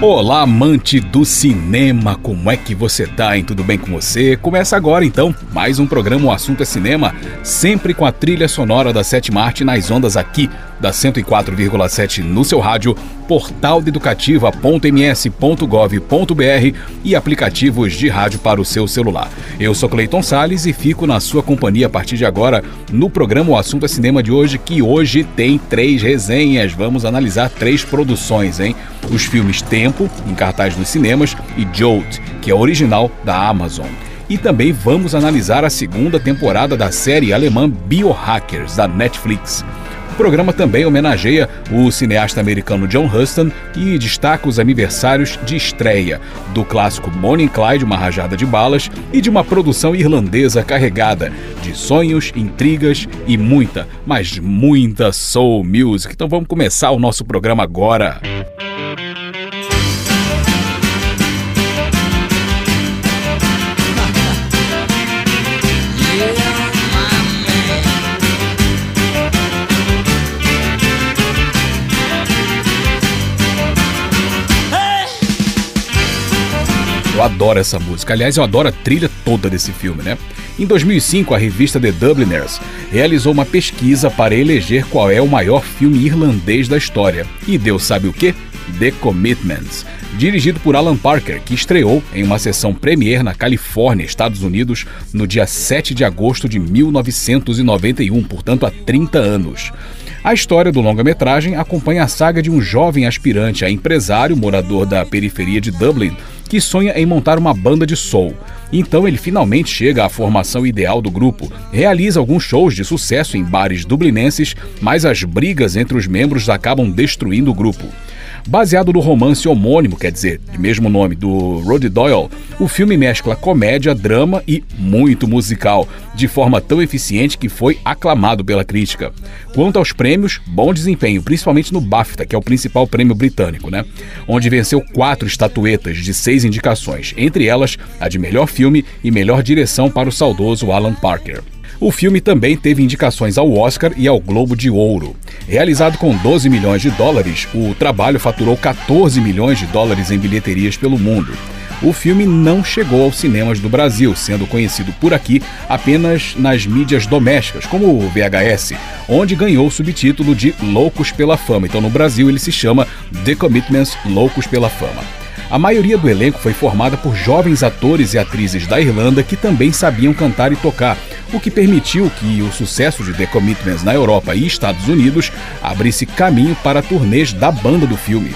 Olá, amante do cinema, como é que você tá, hein? Tudo bem com você? Começa agora então mais um programa O Assunto é Cinema, sempre com a trilha sonora da Sétima Arte nas ondas aqui da 104,7 no seu rádio, portal educativa.ms.gov.br e aplicativos de rádio para o seu celular. Eu sou Cleiton Sales e fico na sua companhia a partir de agora no programa O Assunto é Cinema de hoje, que hoje tem três resenhas. Vamos analisar três produções, hein? Os filmes Tempo, em cartaz nos cinemas, e Jolt, que é original da Amazon. E também vamos analisar a segunda temporada da série alemã Biohackers, da Netflix. Programa também homenageia o cineasta americano John Huston e destaca os aniversários de estreia do clássico and Clyde, Uma Rajada de Balas, e de uma produção irlandesa carregada de sonhos, intrigas e muita, mas muita soul music. Então vamos começar o nosso programa agora. Eu adoro essa música. Aliás, eu adoro a trilha toda desse filme, né? Em 2005, a revista The Dubliners realizou uma pesquisa para eleger qual é o maior filme irlandês da história. E Deus sabe o quê? The Commitments, dirigido por Alan Parker, que estreou em uma sessão premiere na Califórnia, Estados Unidos, no dia 7 de agosto de 1991, portanto há 30 anos. A história do longa-metragem acompanha a saga de um jovem aspirante a empresário morador da periferia de Dublin que sonha em montar uma banda de soul. Então ele finalmente chega à formação ideal do grupo, realiza alguns shows de sucesso em bares dublinenses, mas as brigas entre os membros acabam destruindo o grupo. Baseado no romance homônimo, quer dizer, de mesmo nome, do Rod Doyle, o filme mescla comédia, drama e muito musical, de forma tão eficiente que foi aclamado pela crítica. Quanto aos prêmios, bom desempenho, principalmente no BAFTA, que é o principal prêmio britânico, né? Onde venceu quatro estatuetas de seis indicações, entre elas a de melhor filme e melhor direção para o saudoso Alan Parker. O filme também teve indicações ao Oscar e ao Globo de Ouro. Realizado com 12 milhões de dólares, o trabalho faturou 14 milhões de dólares em bilheterias pelo mundo. O filme não chegou aos cinemas do Brasil, sendo conhecido por aqui apenas nas mídias domésticas, como o VHS, onde ganhou o subtítulo de Loucos pela Fama. Então no Brasil ele se chama The Commitments Loucos pela Fama. A maioria do elenco foi formada por jovens atores e atrizes da Irlanda que também sabiam cantar e tocar, o que permitiu que o sucesso de The Commitments na Europa e Estados Unidos abrisse caminho para turnês da banda do filme.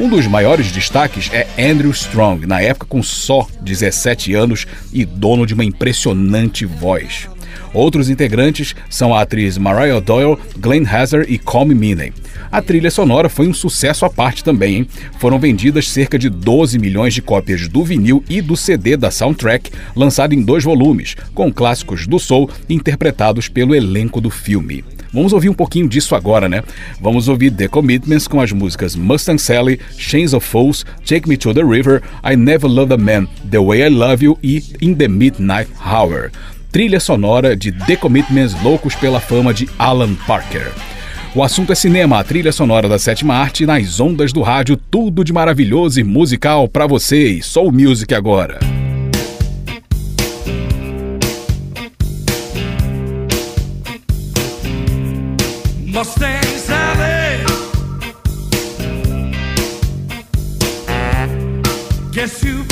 Um dos maiores destaques é Andrew Strong, na época com só 17 anos e dono de uma impressionante voz. Outros integrantes são a atriz Mariah Doyle, Glenn Hazard e Colm Meaney. A trilha sonora foi um sucesso à parte também, hein? Foram vendidas cerca de 12 milhões de cópias do vinil e do CD da soundtrack, lançado em dois volumes, com clássicos do soul interpretados pelo elenco do filme. Vamos ouvir um pouquinho disso agora, né? Vamos ouvir The Commitments com as músicas Mustang Sally, Chains of Fools, Take Me to the River, I Never Loved a Man, The Way I Love You e In the Midnight Hour. Trilha sonora de The Commitments Loucos pela Fama de Alan Parker. O assunto é cinema, a trilha sonora da sétima arte nas ondas do rádio, tudo de maravilhoso e musical para vocês. Soul Music agora. Mustang Sally. Guess you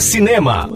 cinema.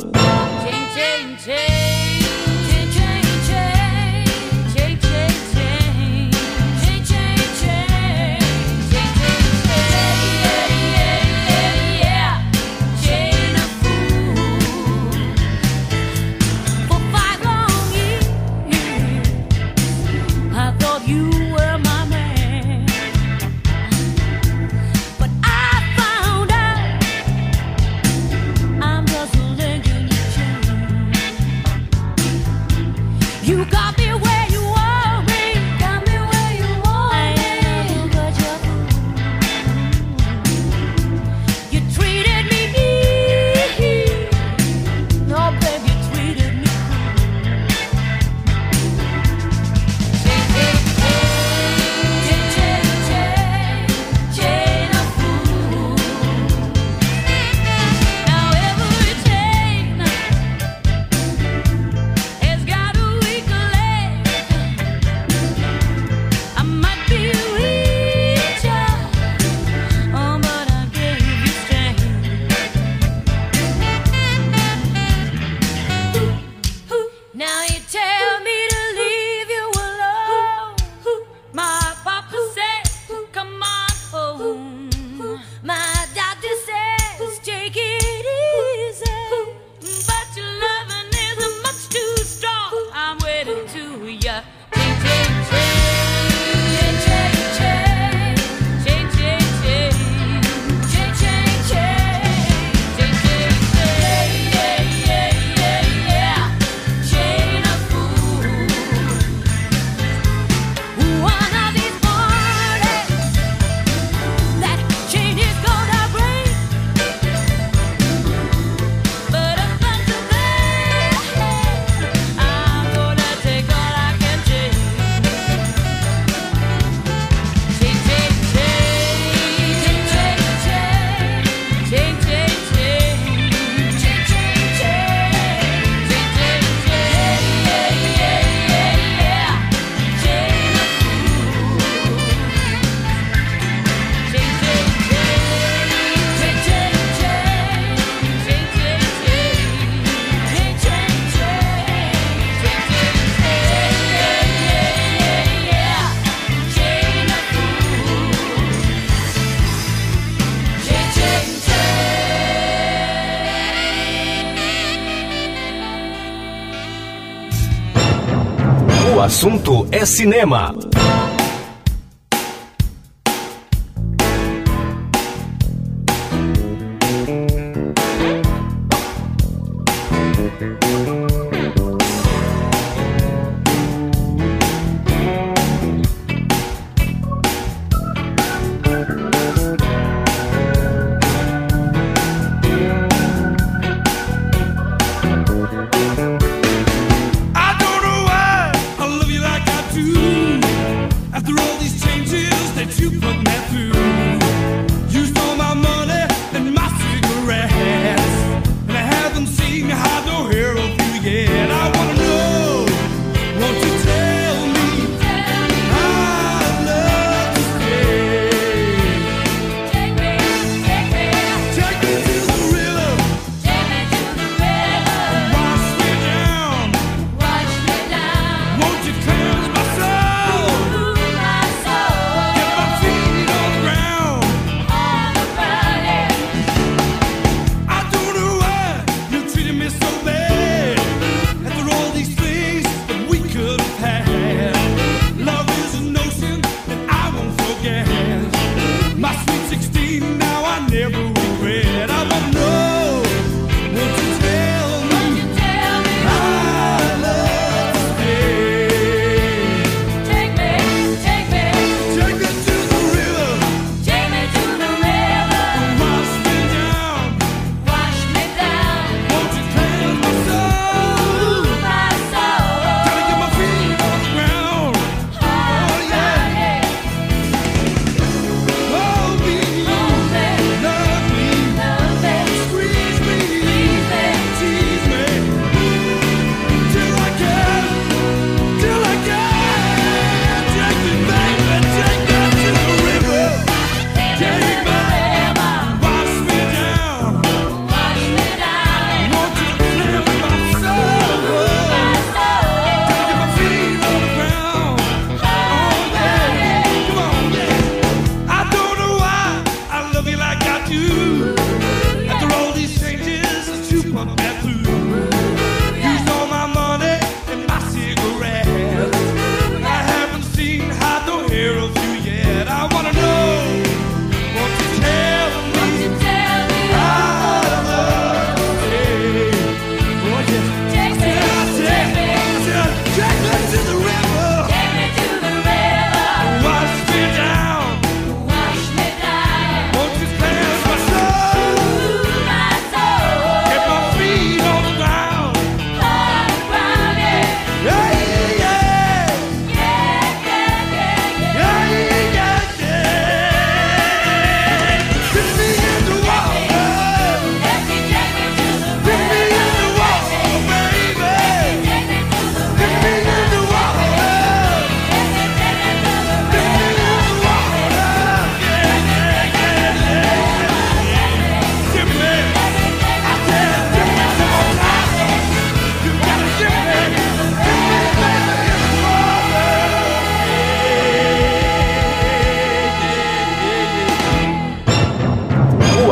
Assunto é cinema.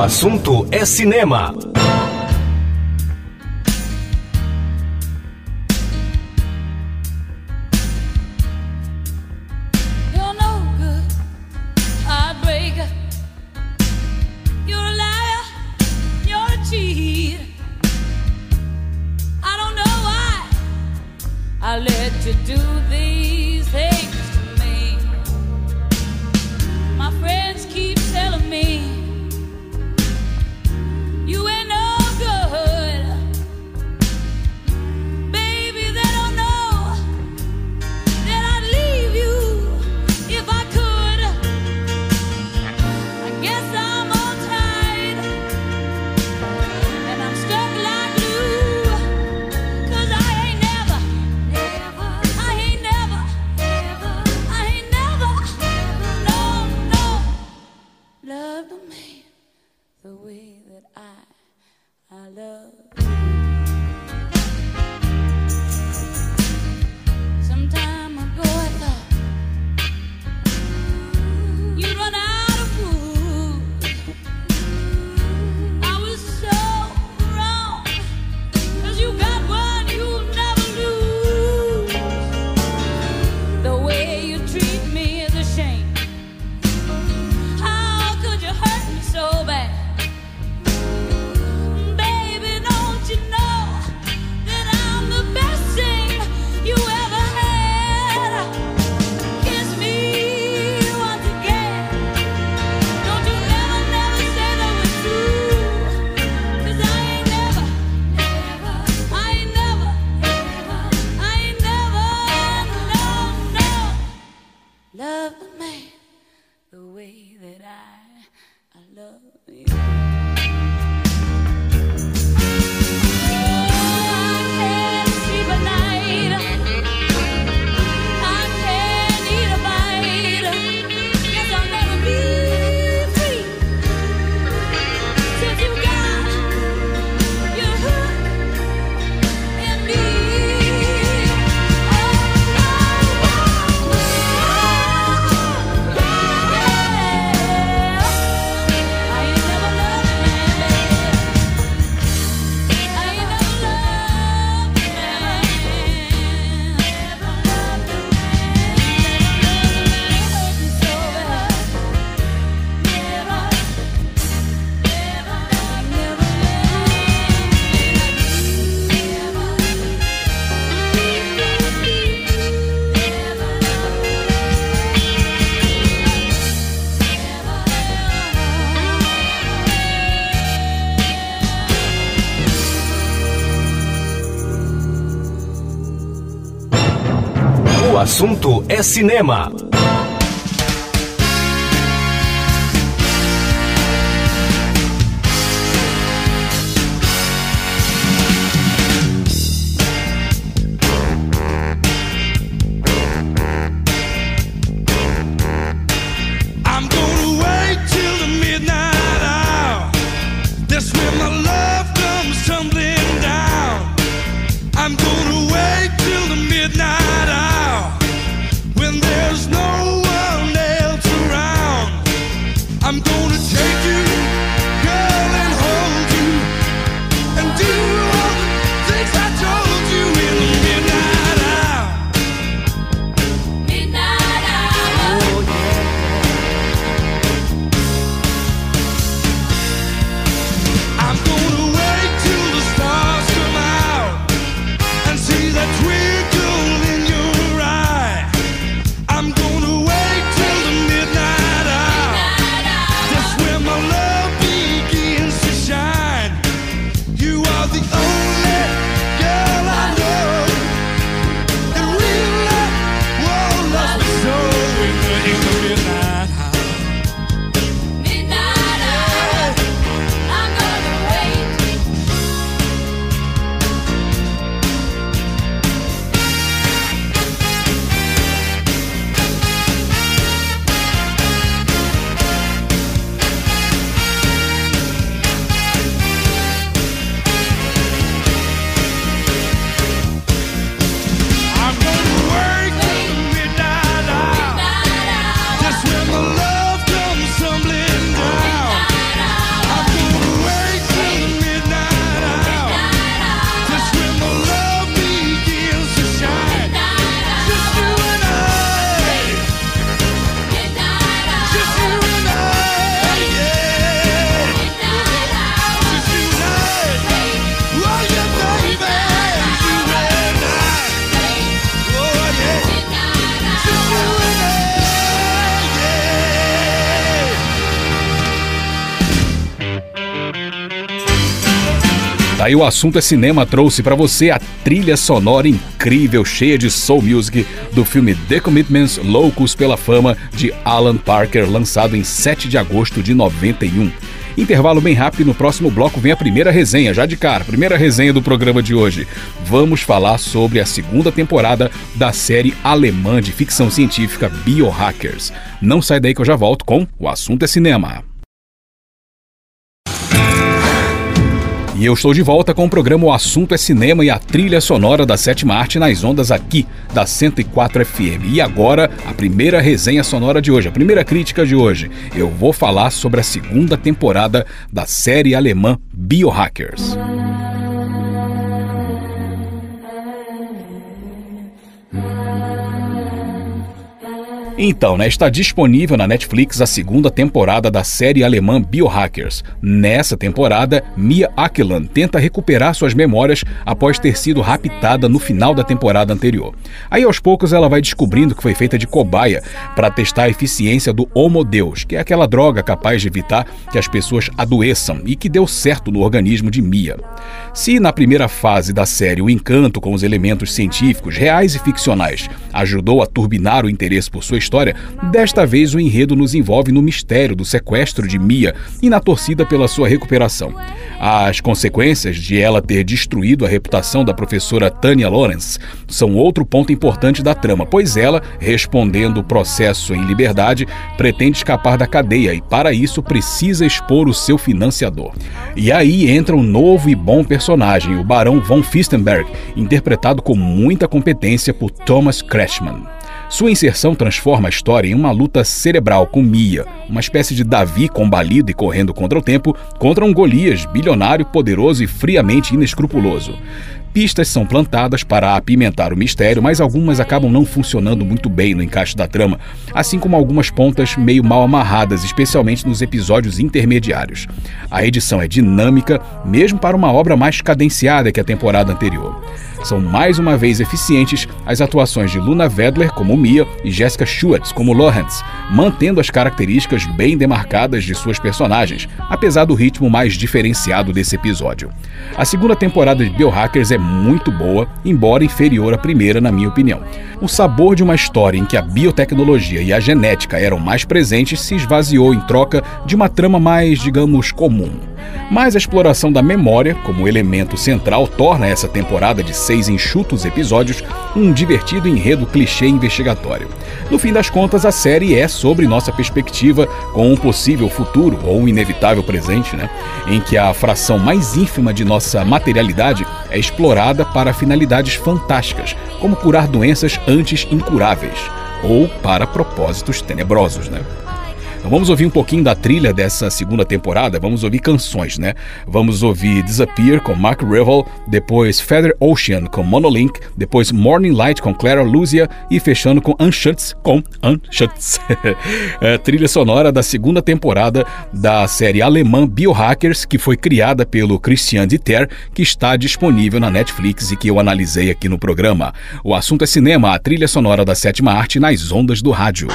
Assunto é cinema. Assunto é cinema. Daí o assunto é cinema trouxe para você a trilha sonora incrível, cheia de soul music do filme The Commitments Loucos pela Fama de Alan Parker, lançado em 7 de agosto de 91. Intervalo bem rápido no próximo bloco vem a primeira resenha, já de cara, primeira resenha do programa de hoje. Vamos falar sobre a segunda temporada da série alemã de ficção científica Biohackers. Não sai daí que eu já volto com O Assunto é Cinema. E eu estou de volta com o programa O Assunto é Cinema e a trilha sonora da sétima arte nas ondas aqui da 104 FM. E agora, a primeira resenha sonora de hoje, a primeira crítica de hoje. Eu vou falar sobre a segunda temporada da série alemã Biohackers. Então, né, está disponível na Netflix a segunda temporada da série alemã Biohackers. Nessa temporada, Mia Akeland tenta recuperar suas memórias após ter sido raptada no final da temporada anterior. Aí, aos poucos, ela vai descobrindo que foi feita de cobaia para testar a eficiência do Homo Deus, que é aquela droga capaz de evitar que as pessoas adoeçam e que deu certo no organismo de Mia. Se na primeira fase da série o encanto com os elementos científicos reais e ficcionais ajudou a turbinar o interesse por sua história, desta vez o enredo nos envolve no mistério do sequestro de Mia e na torcida pela sua recuperação. As consequências de ela ter destruído a reputação da professora Tanya Lawrence são outro ponto importante da trama, pois ela, respondendo o processo em liberdade, pretende escapar da cadeia e, para isso, precisa expor o seu financiador. E aí entra um novo e bom personagem, o Barão von Fistenberg, interpretado com muita competência por Thomas Kretschmann. Sua inserção transforma a história em uma luta cerebral com Mia, uma espécie de Davi combalido e correndo contra o tempo, contra um Golias bilionário, poderoso e friamente inescrupuloso. Pistas são plantadas para apimentar o mistério, mas algumas acabam não funcionando muito bem no encaixe da trama, assim como algumas pontas meio mal amarradas, especialmente nos episódios intermediários. A edição é dinâmica, mesmo para uma obra mais cadenciada que a temporada anterior. São mais uma vez eficientes as atuações de Luna Vedler como Mia e Jessica Schwartz como Lawrence, mantendo as características bem demarcadas de suas personagens, apesar do ritmo mais diferenciado desse episódio. A segunda temporada de Biohackers é muito boa, embora inferior à primeira, na minha opinião. O sabor de uma história em que a biotecnologia e a genética eram mais presentes se esvaziou em troca de uma trama mais, digamos, comum. Mas a exploração da memória, como elemento central, torna essa temporada de seis enxutos episódios um divertido enredo clichê investigatório. No fim das contas, a série é sobre nossa perspectiva com um possível futuro ou um inevitável presente, né? Em que a fração mais ínfima de nossa materialidade é explorada para finalidades fantásticas, como curar doenças antes incuráveis, ou para propósitos tenebrosos, né? Então vamos ouvir um pouquinho da trilha dessa segunda temporada, vamos ouvir canções, né? Vamos ouvir Disappear com Mark Revel, depois Feather Ocean com Monolink, depois Morning Light com Clara Luzia e fechando com Unshutz com Unshutz. é, trilha sonora da segunda temporada da série alemã Biohackers, que foi criada pelo Christian Dieter, que está disponível na Netflix e que eu analisei aqui no programa. O assunto é cinema, a trilha sonora da sétima arte nas ondas do rádio.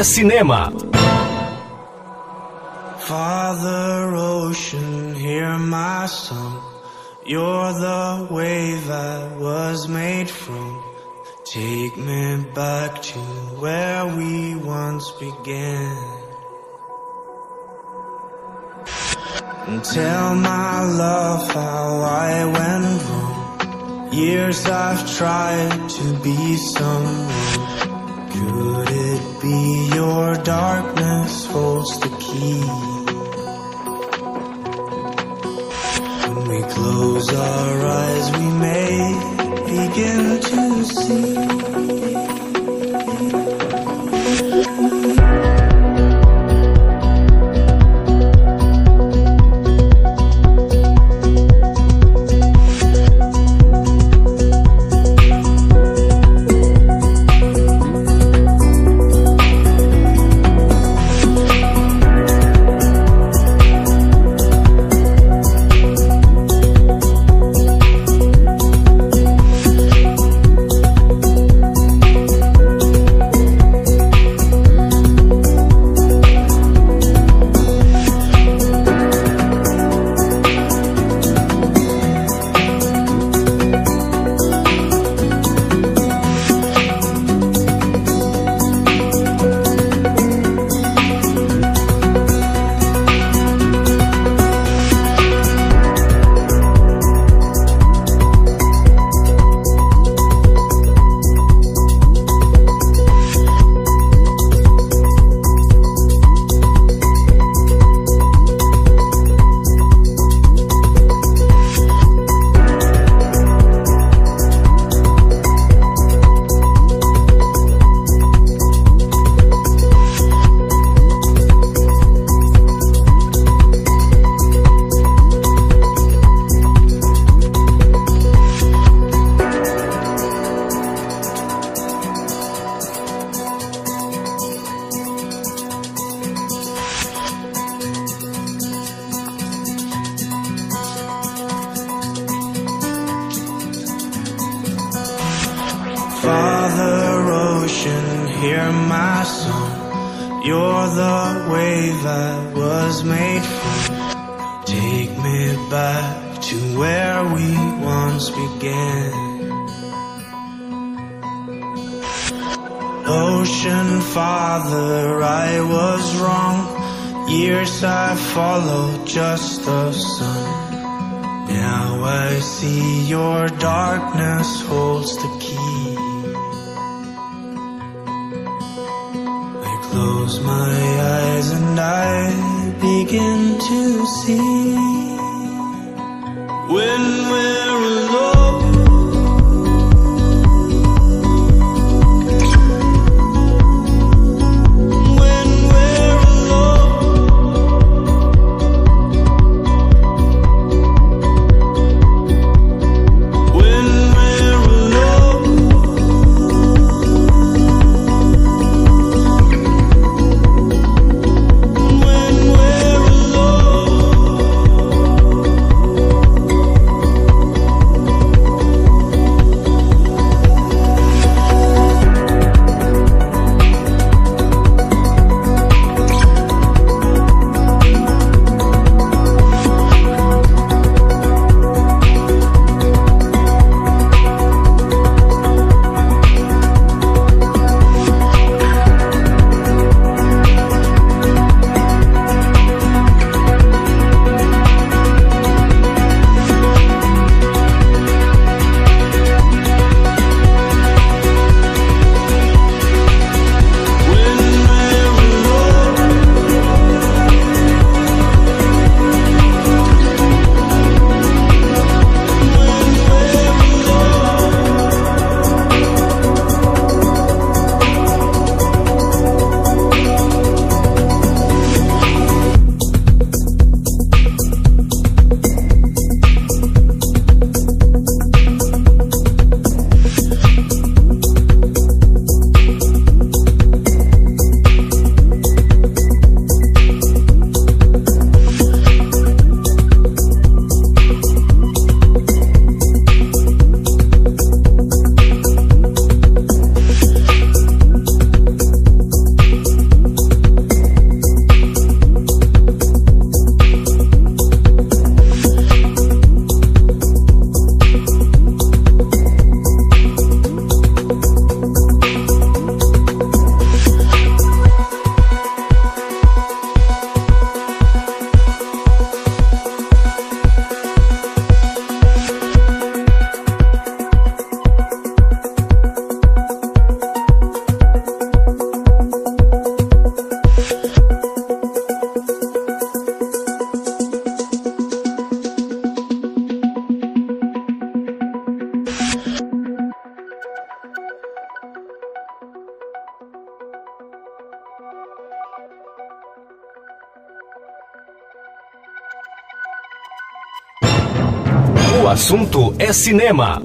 É cinema. Father Ocean, hear my song. You're the wave I was made from. Take me back to where we once began. And tell my love how I went wrong. Years I've tried to be someone. 一。Back to where we once began. Ocean Father, I was wrong. Years I followed just the sun. Now I see your darkness holds the key. I close my eyes and I begin to see when we're alone. Cinema.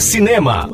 Cinema.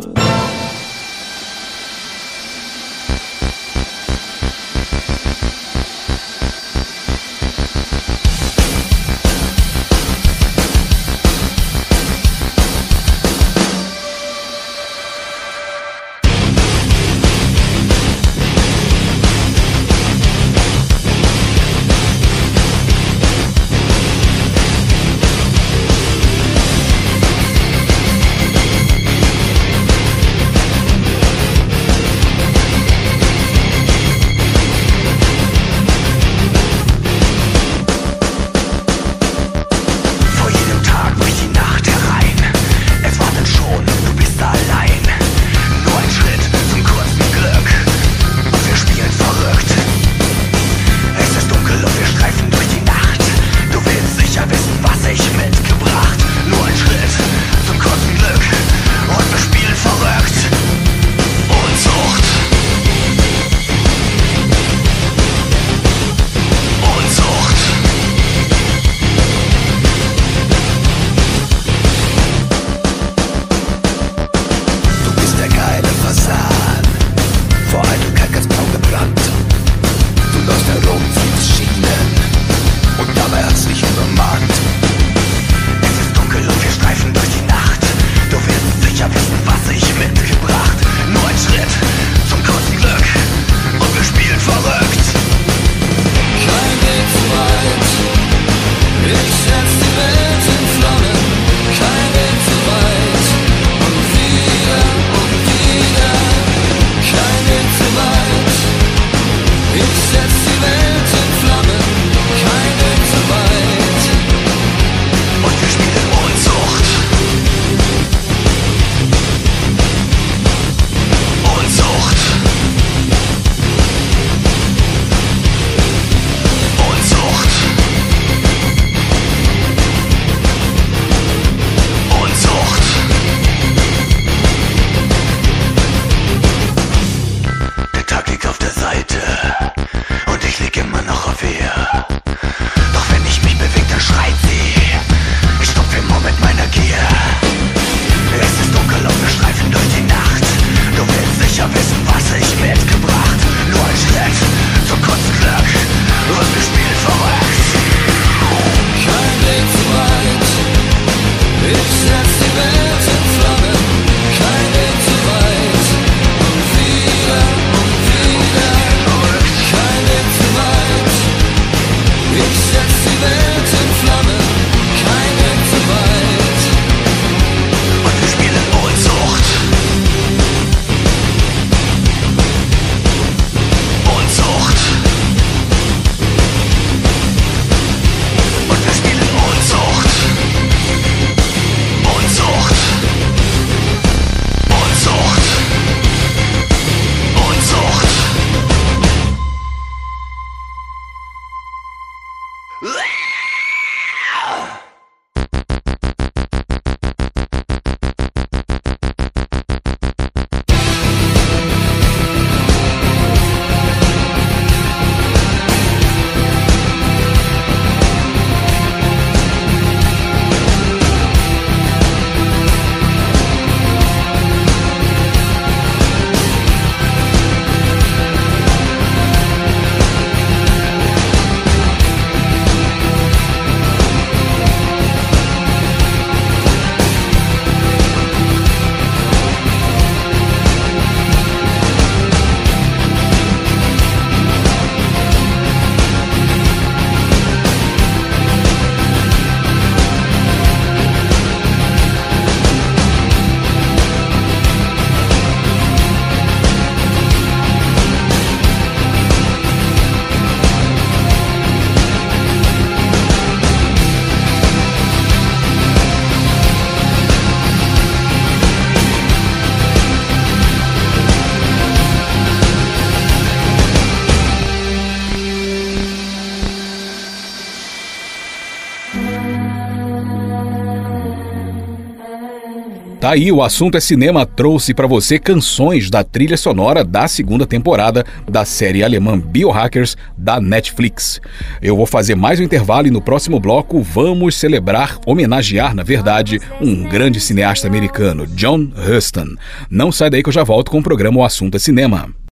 Aí, o assunto é cinema trouxe para você canções da trilha sonora da segunda temporada da série alemã Biohackers da Netflix. Eu vou fazer mais um intervalo e no próximo bloco vamos celebrar, homenagear, na verdade, um grande cineasta americano, John Huston. Não sai daí que eu já volto com o programa O Assunto é Cinema.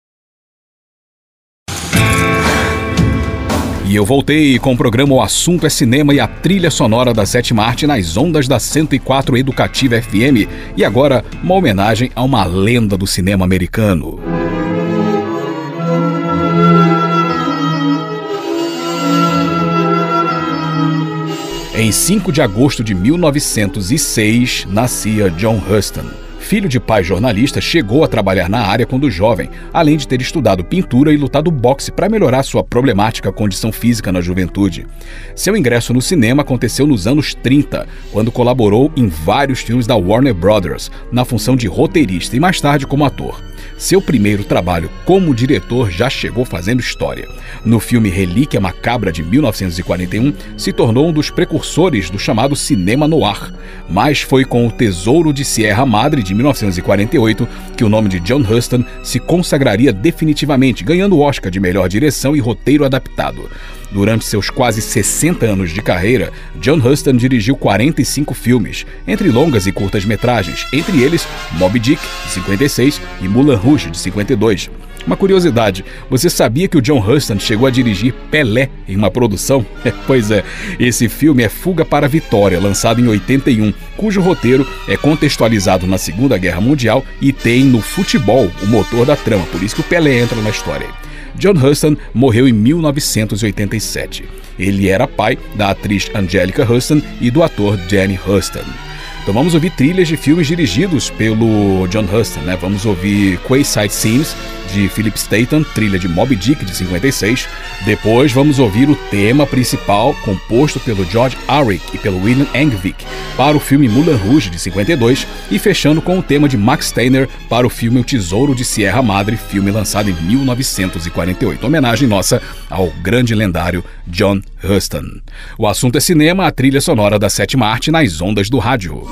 E eu voltei com o programa O Assunto é Cinema e a trilha sonora da sétima arte nas ondas da 104 Educativa FM. E agora, uma homenagem a uma lenda do cinema americano. Em 5 de agosto de 1906, nascia John Huston. Filho de pai jornalista, chegou a trabalhar na área quando jovem, além de ter estudado pintura e lutado boxe para melhorar sua problemática condição física na juventude. Seu ingresso no cinema aconteceu nos anos 30, quando colaborou em vários filmes da Warner Brothers, na função de roteirista e mais tarde como ator. Seu primeiro trabalho como diretor já chegou fazendo história. No filme Relíquia Macabra de 1941, se tornou um dos precursores do chamado cinema noir, mas foi com O Tesouro de Sierra Madre de 1948 que o nome de John Huston se consagraria definitivamente, ganhando o Oscar de melhor direção e roteiro adaptado. Durante seus quase 60 anos de carreira, John Huston dirigiu 45 filmes, entre longas e curtas metragens, entre eles Moby Dick, de 56, e Moulin Rouge, de 52. Uma curiosidade, você sabia que o John Huston chegou a dirigir Pelé em uma produção? pois é, esse filme é Fuga para a Vitória, lançado em 81, cujo roteiro é contextualizado na Segunda Guerra Mundial e tem no futebol o motor da trama, por isso que o Pelé entra na história. John Huston morreu em 1987. Ele era pai da atriz Angelica Huston e do ator Danny Huston. Então vamos ouvir trilhas de filmes dirigidos pelo John Huston, né? Vamos ouvir Quayside Scenes de Philip Staten, trilha de Moby Dick de 56. Depois vamos ouvir o tema principal composto pelo George Arik e pelo William Engvik para o filme Moulin Rouge de 52 e fechando com o tema de Max Steiner para o filme O Tesouro de Sierra Madre, filme lançado em 1948. Homenagem nossa ao grande lendário John Huston. O assunto é cinema, a trilha sonora da sétima arte nas ondas do rádio.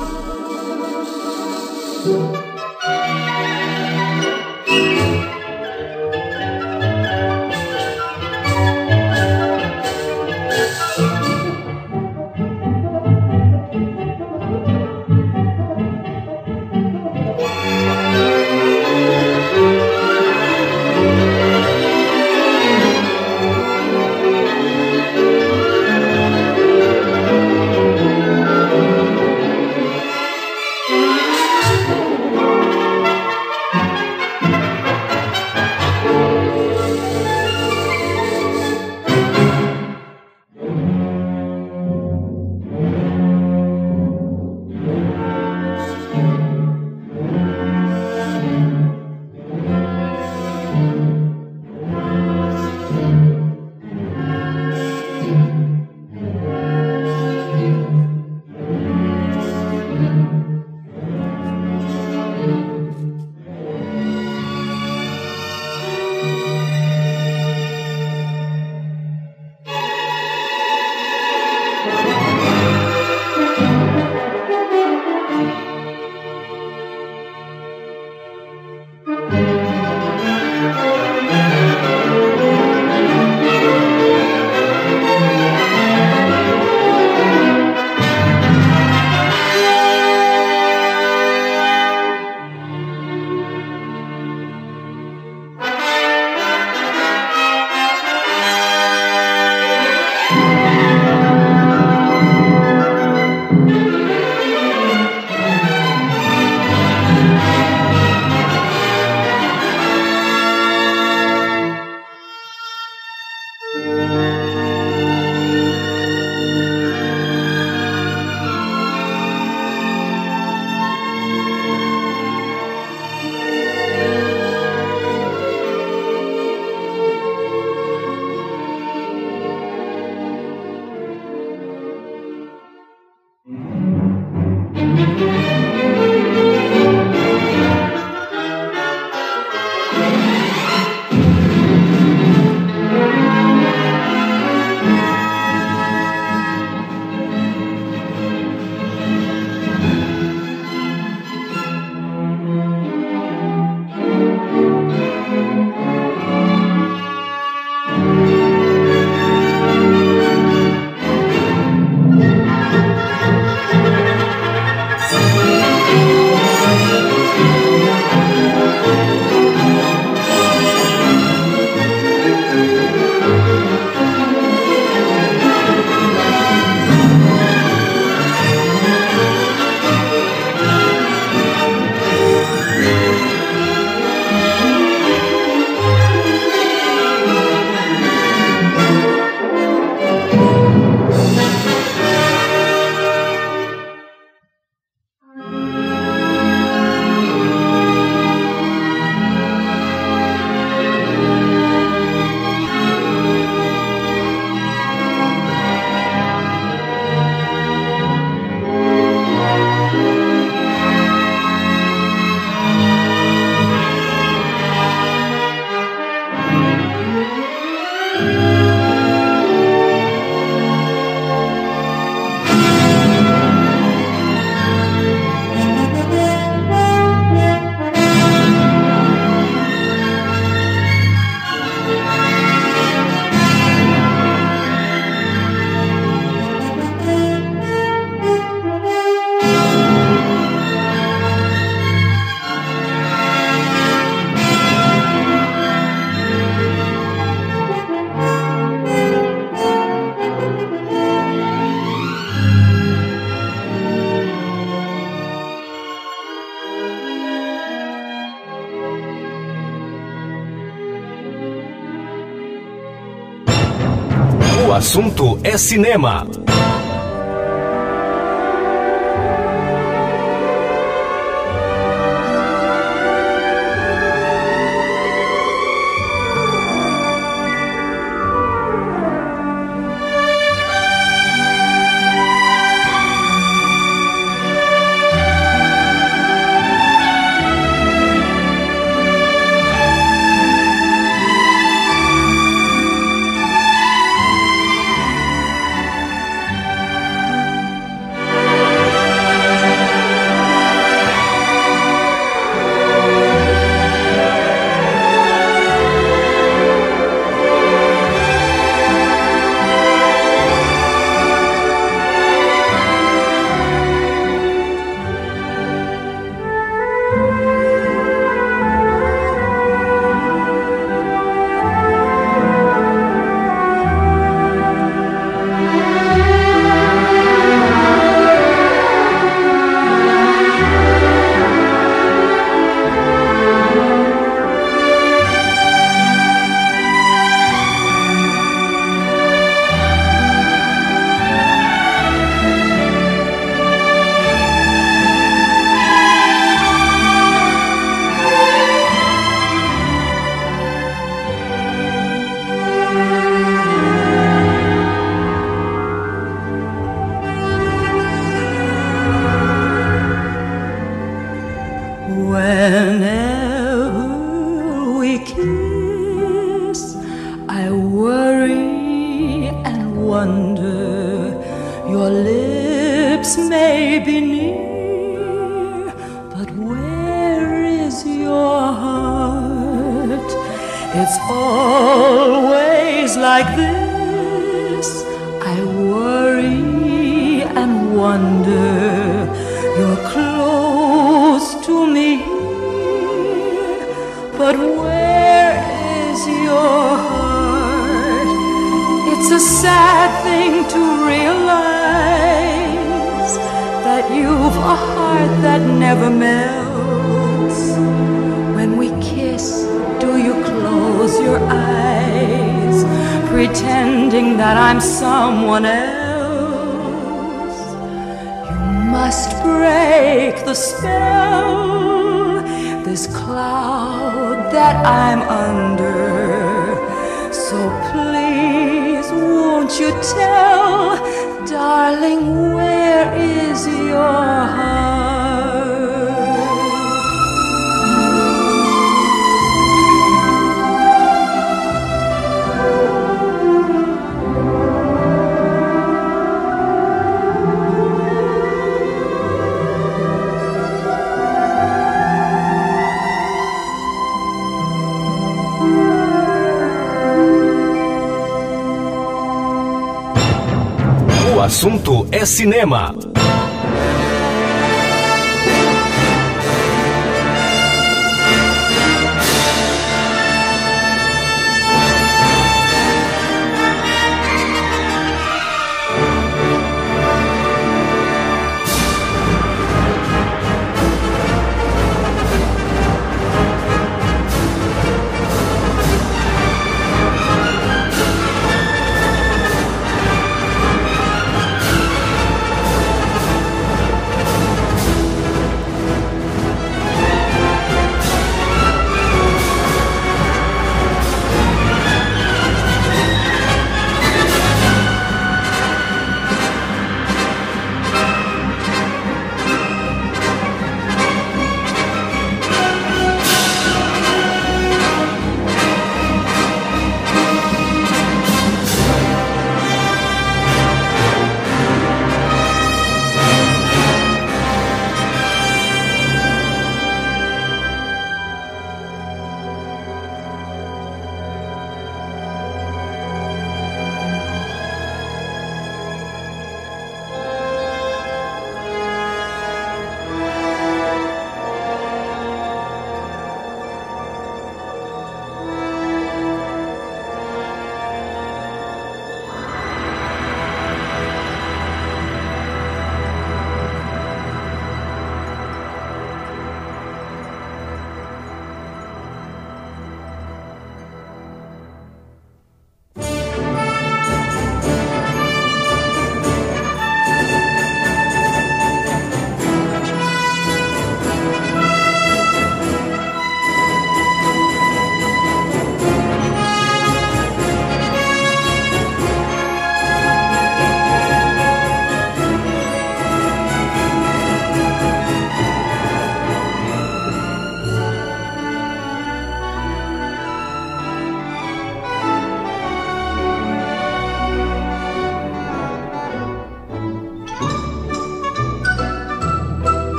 Assunto é cinema. Assunto é cinema.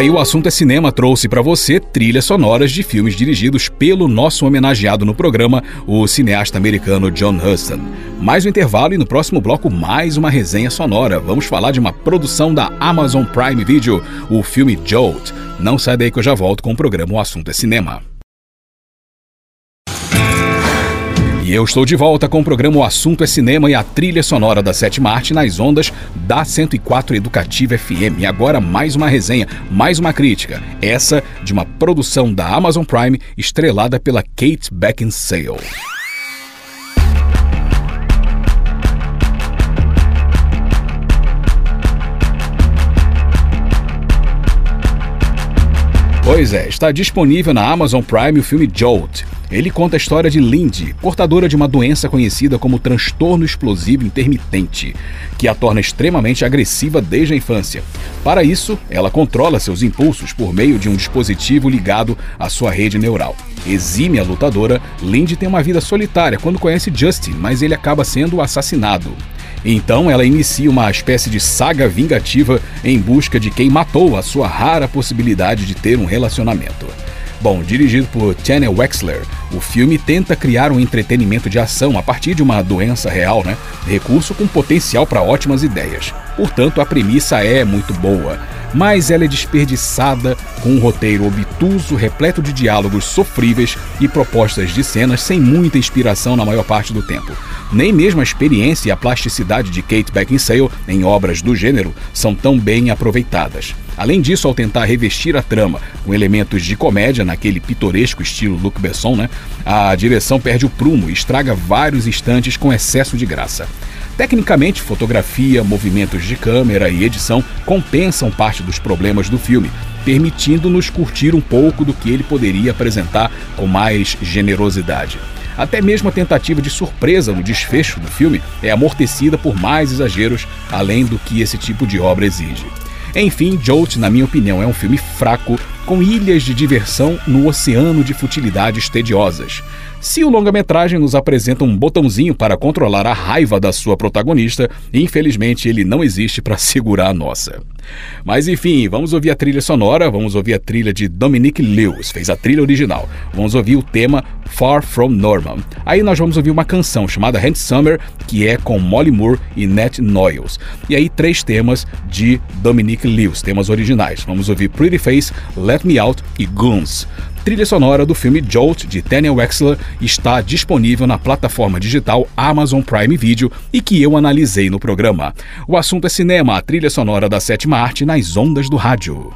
Aí o assunto é cinema trouxe para você trilhas sonoras de filmes dirigidos pelo nosso homenageado no programa, o cineasta americano John Huston. Mais um intervalo e no próximo bloco mais uma resenha sonora. Vamos falar de uma produção da Amazon Prime Video, o filme Jolt. Não sai daí que eu já volto com o programa O Assunto é Cinema. E eu estou de volta com o programa O Assunto é Cinema e a trilha sonora da Sétima Arte nas ondas da 104 Educativa FM. E agora mais uma resenha, mais uma crítica. Essa de uma produção da Amazon Prime estrelada pela Kate Beckinsale. Pois é, está disponível na Amazon Prime o filme Jolt. Ele conta a história de Lindy, portadora de uma doença conhecida como transtorno explosivo intermitente, que a torna extremamente agressiva desde a infância. Para isso, ela controla seus impulsos por meio de um dispositivo ligado à sua rede neural. Exime a lutadora, Lindy tem uma vida solitária quando conhece Justin, mas ele acaba sendo assassinado. Então ela inicia uma espécie de saga vingativa em busca de quem matou a sua rara possibilidade de ter um relacionamento. Bom, dirigido por Tanya Wexler, o filme tenta criar um entretenimento de ação a partir de uma doença real, né? Recurso com potencial para ótimas ideias. Portanto, a premissa é muito boa, mas ela é desperdiçada com um roteiro obtuso, repleto de diálogos sofríveis e propostas de cenas sem muita inspiração na maior parte do tempo. Nem mesmo a experiência e a plasticidade de Kate Beckinsale em obras do gênero são tão bem aproveitadas. Além disso, ao tentar revestir a trama com elementos de comédia naquele pitoresco estilo Luc Besson, né, a direção perde o prumo e estraga vários instantes com excesso de graça. Tecnicamente, fotografia, movimentos de câmera e edição compensam parte dos problemas do filme, permitindo-nos curtir um pouco do que ele poderia apresentar com mais generosidade. Até mesmo a tentativa de surpresa no desfecho do filme é amortecida por mais exageros além do que esse tipo de obra exige. Enfim, Jolt, na minha opinião, é um filme fraco, com ilhas de diversão no oceano de futilidades tediosas. Se o longa-metragem nos apresenta um botãozinho para controlar a raiva da sua protagonista, infelizmente ele não existe para segurar a nossa. Mas enfim, vamos ouvir a trilha sonora, vamos ouvir a trilha de Dominic Lewis, fez a trilha original. Vamos ouvir o tema Far From Normal. Aí nós vamos ouvir uma canção chamada Hand Summer, que é com Molly Moore e Nat Noyles. E aí três temas de Dominic Lewis, temas originais. Vamos ouvir Pretty Face, Let Me Out e Goons. Trilha sonora do filme Jolt de Tanya Wexler está disponível na plataforma digital Amazon Prime Video e que eu analisei no programa. O assunto é cinema, a trilha sonora da sétima arte nas ondas do rádio.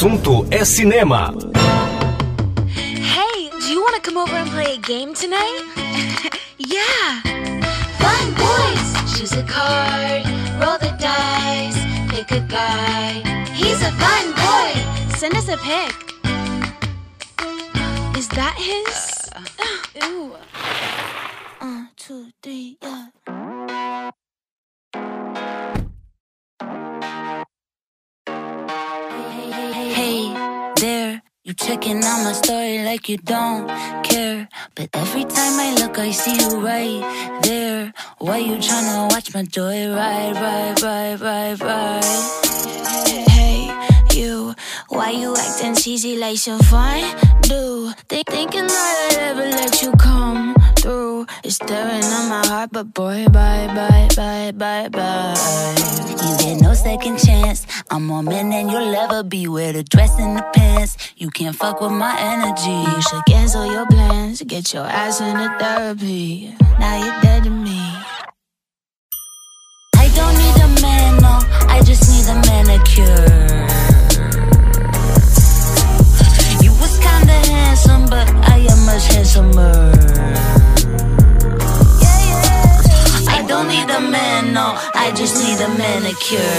Assunto é cinema. Hey, do you want to come over and play a game tonight? yeah. Fun boys! Choose a card, roll the dice, pick a guy. He's a fun boy! Send us a pic. Is that his? Uh, Ew. One, uh, two, three, yeah. You checking out my story like you don't care. But every time I look, I see you right there. Why you tryna watch my joy ride, ride, ride, ride, ride? Hey, you, why you acting cheesy like some fun? Do think thinking that I'd ever let you come through? It's staring at my heart, but boy, bye, bye, bye, bye, bye. You get no second chance. I'm more man than you'll ever be. Wear the dress and the pants. You can't fuck with my energy. You should cancel your plans. Get your ass into therapy. Now you're dead to me. I don't need a man, no. I just need a manicure. Handsome, but I am much handsomer. I don't need a man, no. I just need a manicure.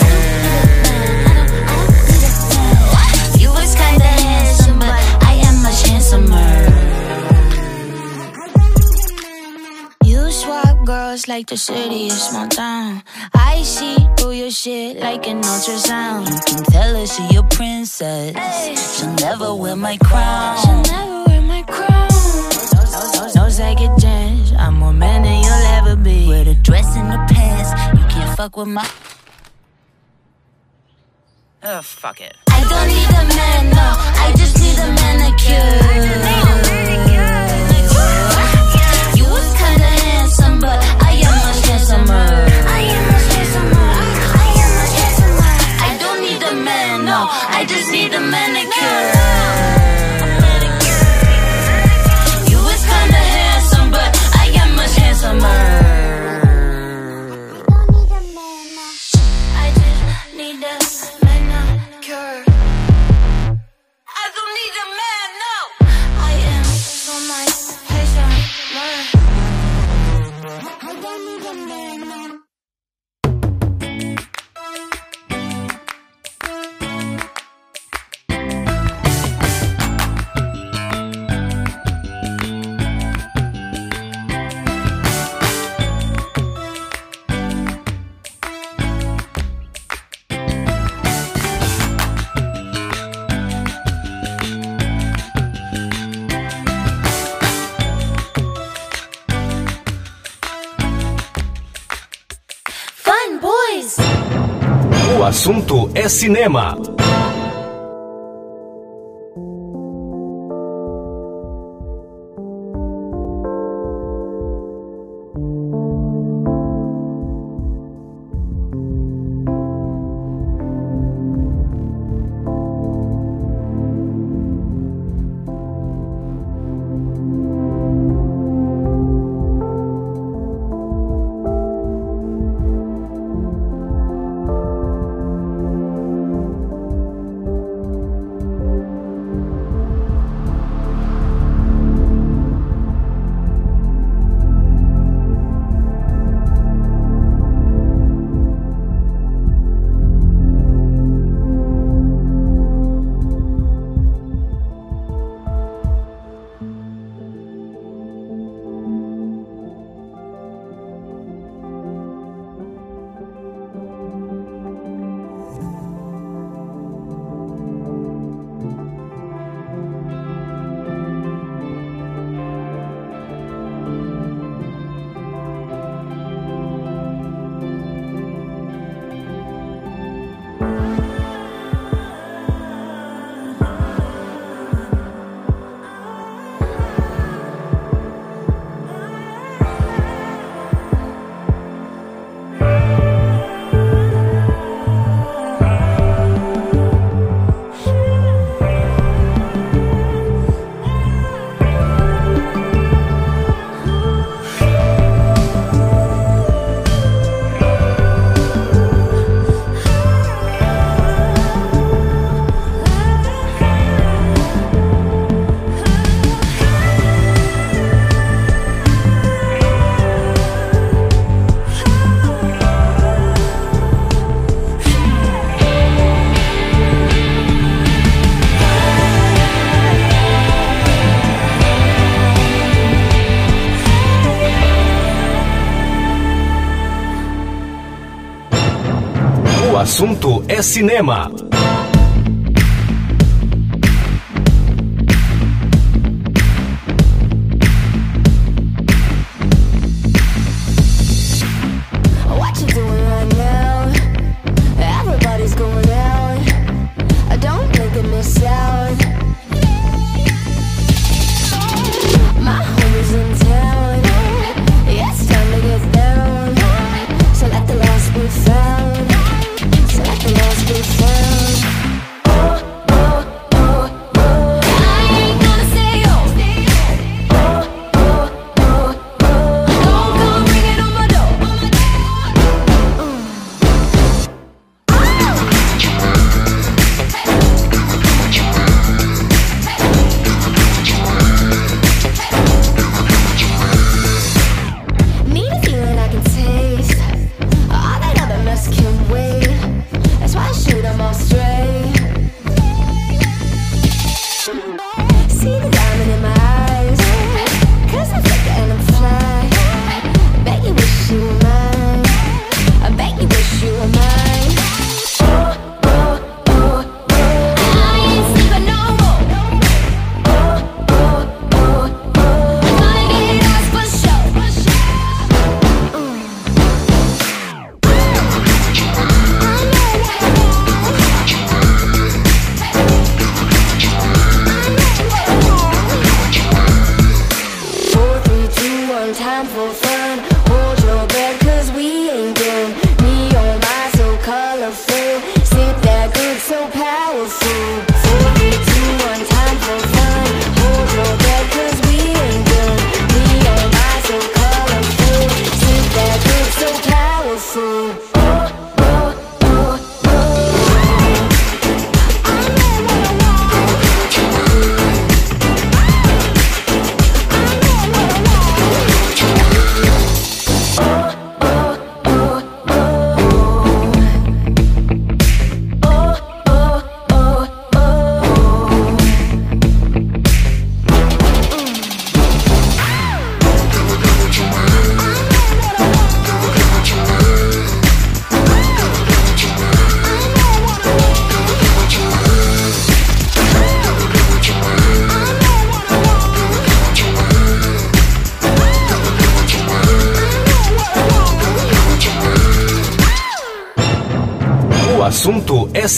You was kinda handsome, but I am much handsomer. Swap girls like the city is small town. I see through your shit like an ultrasound. You can tell her she a princess. She'll never wear my crown. She'll never wear my crown. No, no, no second chance. I'm more man than you'll ever be. Wear the dress and the pants. You can't fuck with my. Ugh, fuck it. I don't need a man, no. I just need a manicure. many assunto é cinema. Assunto é cinema.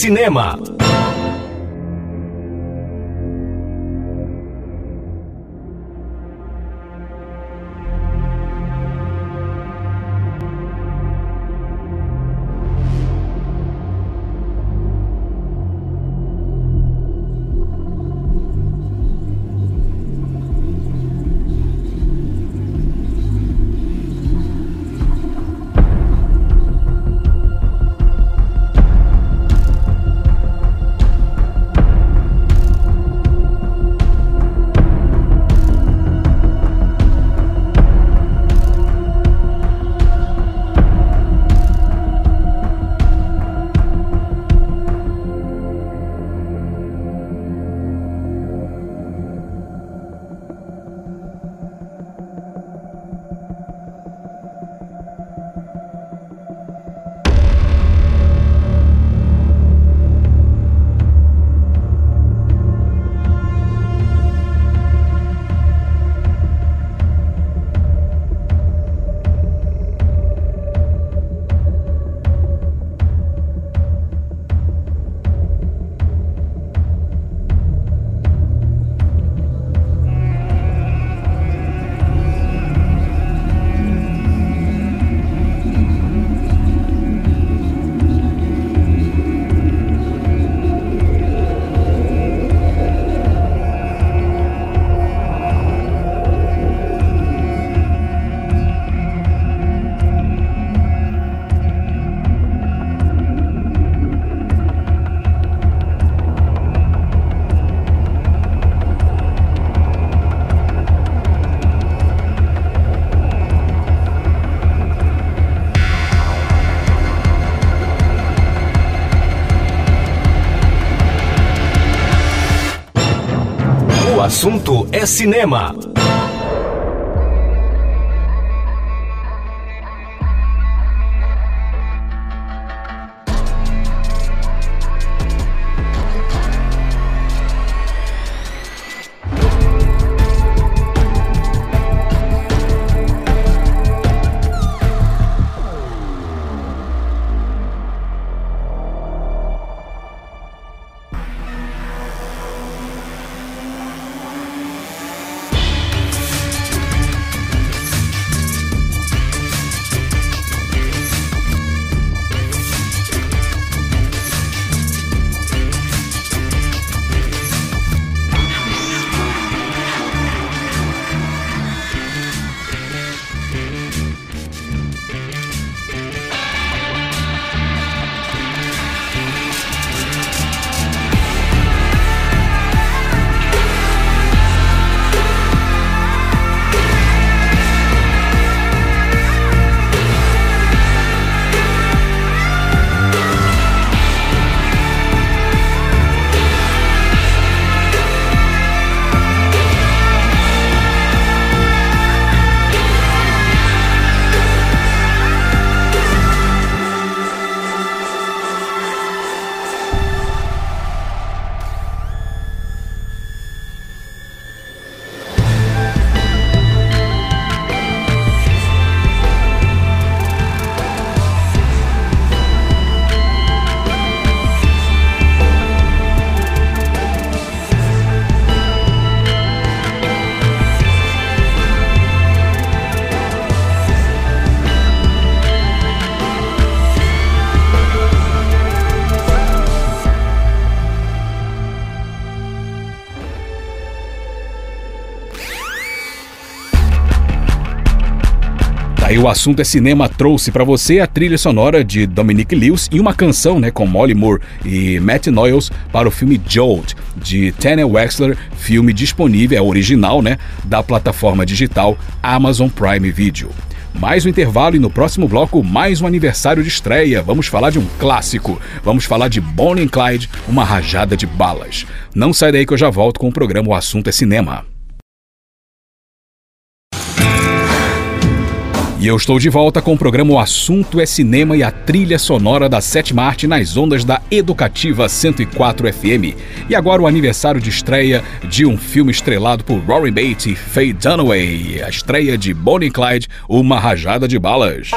Cinema. Assunto é cinema. O assunto é cinema trouxe pra você a trilha sonora de Dominic Lewis e uma canção, né, com Molly Moore e Matt Noyles para o filme Jolt de Tanya Wexler, filme disponível é original, né, da plataforma digital Amazon Prime Video. Mais um intervalo e no próximo bloco mais um aniversário de estreia. Vamos falar de um clássico. Vamos falar de Bonnie and Clyde, uma rajada de balas. Não sai daí que eu já volto com o programa O Assunto é Cinema. E eu estou de volta com o programa O Assunto é Cinema e a trilha sonora da sétima arte nas ondas da Educativa 104 FM. E agora o aniversário de estreia de um filme estrelado por Rory Bates e Faye Dunaway. A estreia de Bonnie Clyde, Uma Rajada de Balas.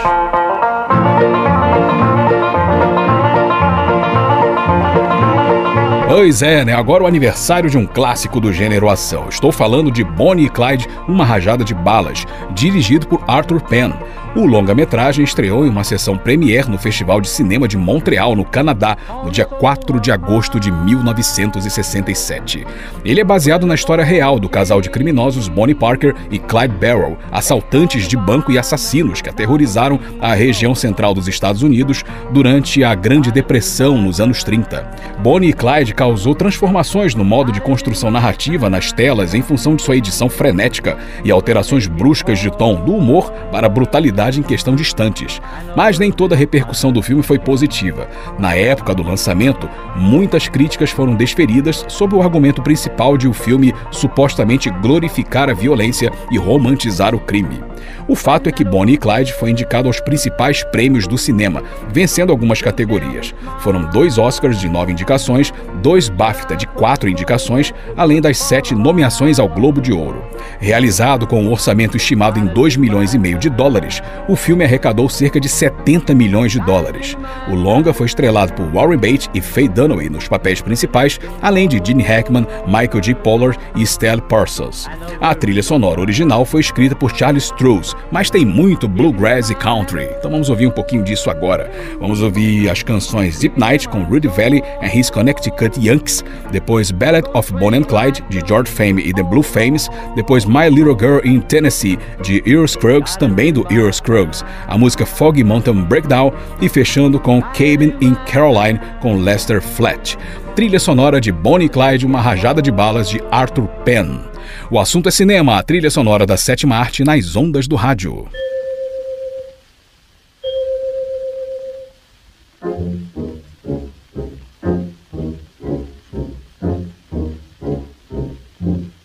Pois é, né? Agora o aniversário de um clássico do gênero ação. Estou falando de Bonnie e Clyde, Uma Rajada de Balas, dirigido por Arthur Penn. O longa-metragem estreou em uma sessão premiere no Festival de Cinema de Montreal, no Canadá, no dia 4 de agosto de 1967. Ele é baseado na história real do casal de criminosos Bonnie Parker e Clyde Barrow, assaltantes de banco e assassinos que aterrorizaram a região central dos Estados Unidos durante a Grande Depressão nos anos 30. Bonnie e Clyde causou transformações no modo de construção narrativa nas telas em função de sua edição frenética e alterações bruscas de tom do humor para a brutalidade em questão de instantes. Mas nem toda a repercussão do filme foi positiva. Na época do lançamento, muitas críticas foram desferidas sobre o argumento principal de o filme supostamente glorificar a violência e romantizar o crime. O fato é que Bonnie e Clyde foi indicado aos principais prêmios do cinema, vencendo algumas categorias. Foram dois Oscars de nove indicações, dois BAFTA de quatro indicações, além das sete nomeações ao Globo de Ouro. Realizado com um orçamento estimado em 2 milhões e meio de dólares, o filme arrecadou cerca de 70 milhões de dólares. O longa foi estrelado por Warren Beatty e Faye Dunaway nos papéis principais, além de Gene Hackman, Michael J. Pollard e Stella Parsons. A trilha sonora original foi escrita por Charles Strouse, mas tem muito bluegrass e country. Então vamos ouvir um pouquinho disso agora. Vamos ouvir as canções Zip Night com Rudy Valley and His Connecticut Yanks, depois Ballad of Bonnie and Clyde de George Fame e The Blue Fames, depois My Little Girl in Tennessee de Earl Scruggs, também do Earl Scruggs, a música Foggy Mountain Breakdown e fechando com Cabin in Caroline com Lester Flat. Trilha sonora de Bonnie Clyde, uma rajada de balas de Arthur Penn. O assunto é cinema, a trilha sonora da sétima arte nas ondas do rádio. lighting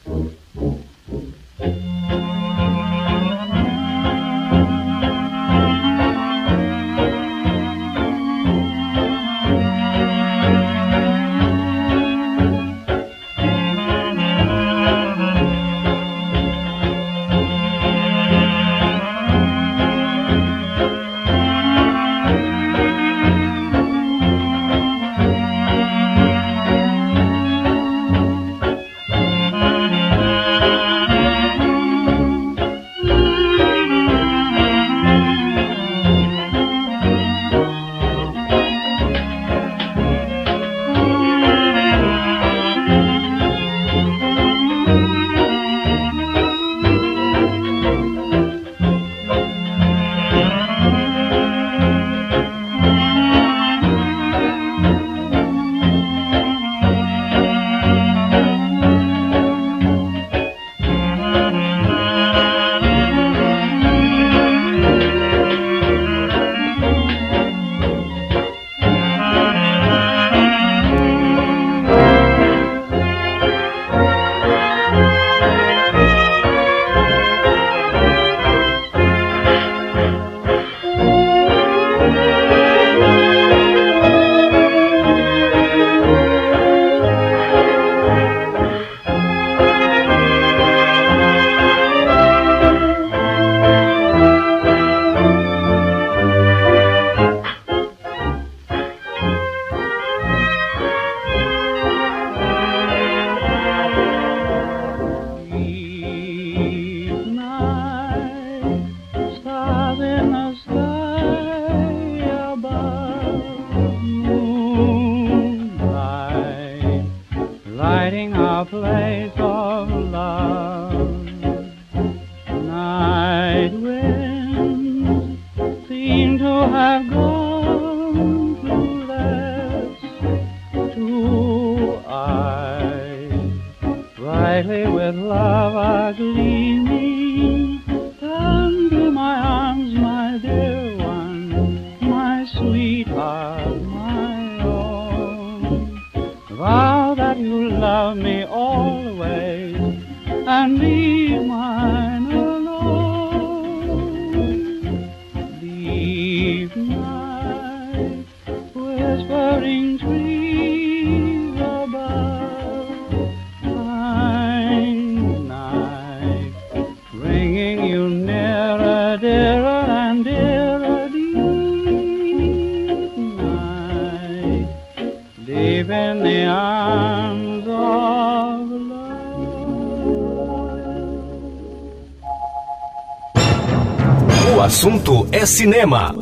Cinema.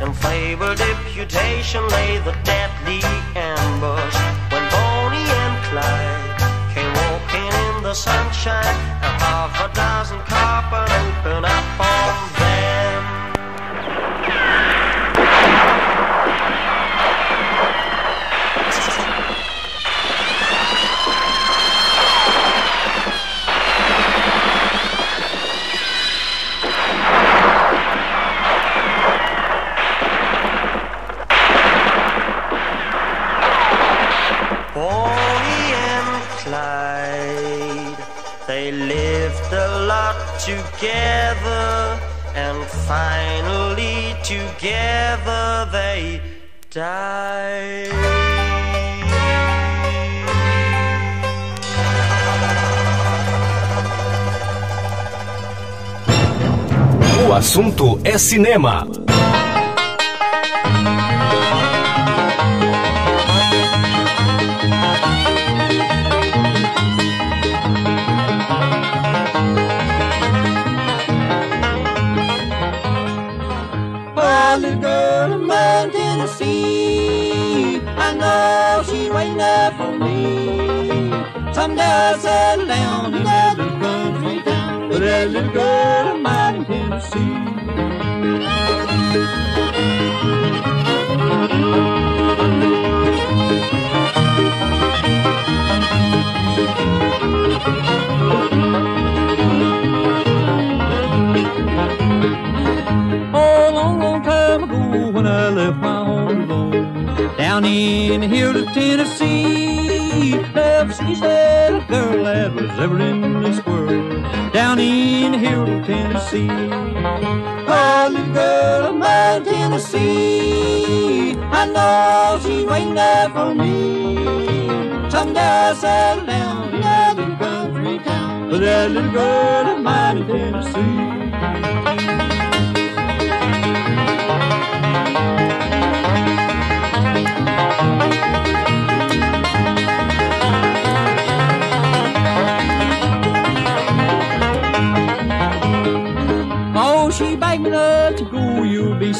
and fabled deputation lay the deadly ambush. When Bonnie and Clyde came walking in the sunshine and half a dozen copper opened up on together, and finally together they die. O assunto é cinema. now she's waiting up for me. Some day I settle down in that little country town But that little girl of mine in Tennessee. Oh, long, long time ago when I left my down in of Tennessee. Ever since that a girl that was ever in this world, down in Hilda, Tennessee. Oh, little girl of mine, Tennessee. I know she's waiting there for me. Someday I'll settle down in that little country town, but that little girl of mine in Tennessee.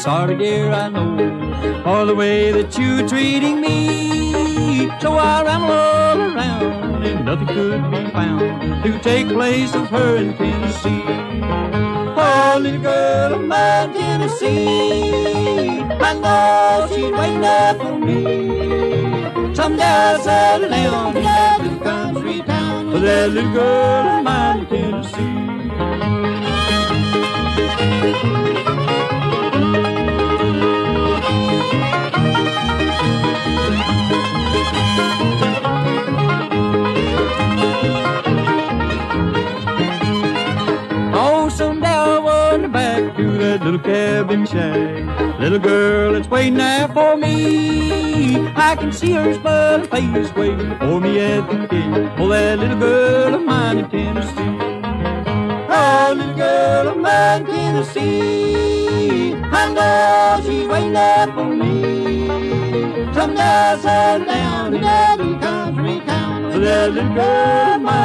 Sorry, dear, I know. For the way that you're treating me. So I ran all around and nothing could be found to take place of her in Tennessee. Oh, little girl of mine, Tennessee. I know she's waiting there for me. Someday I'll settle down in that little country town with that little girl of mine in Tennessee. That little cabin shack. Little girl that's waiting there for me. I can see her smiley face waiting for me at the gate. Oh, that little girl of mine in Tennessee. Oh, little girl of mine in Tennessee. I know she's waiting there for me. Someday I'll settle down in that country town. with That little girl of mine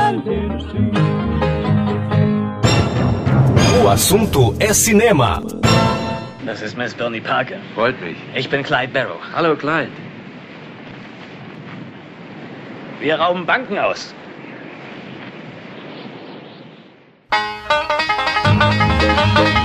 O assunto é cinema. Das ist Miss Bernie Parker. Freut mich. Ich bin Clyde Barrow. Hallo, Clyde. Wir rauben Banken aus. O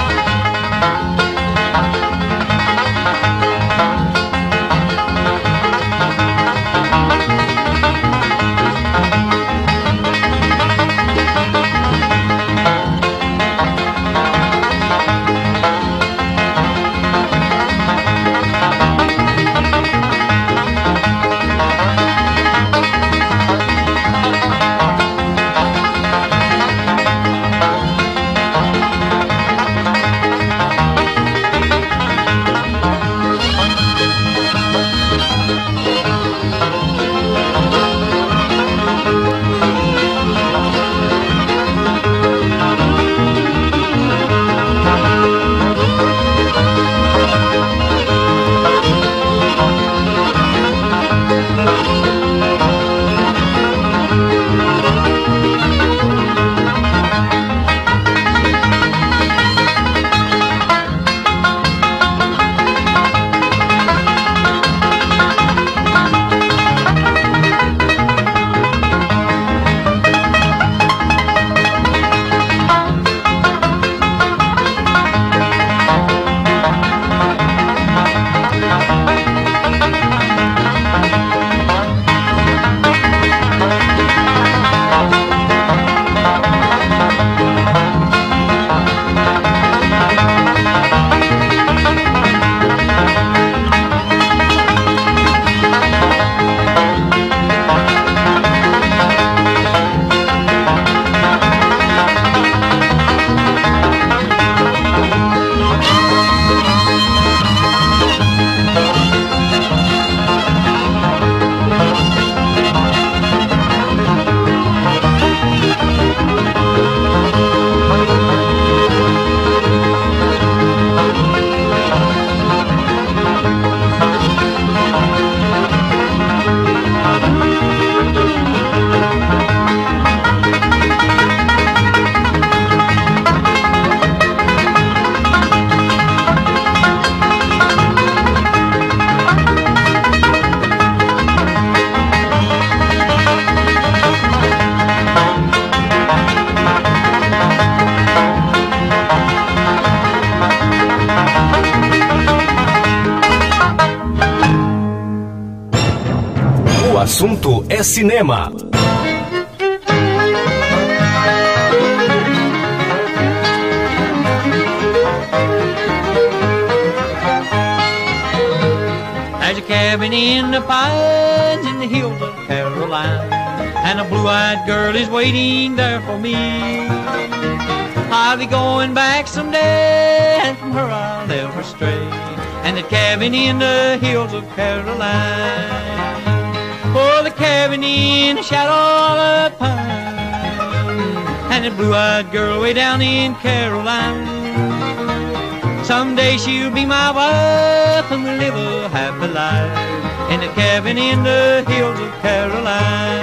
Someday she'll be my wife, and we'll live a happy life in the cabin in the hills of Caroline.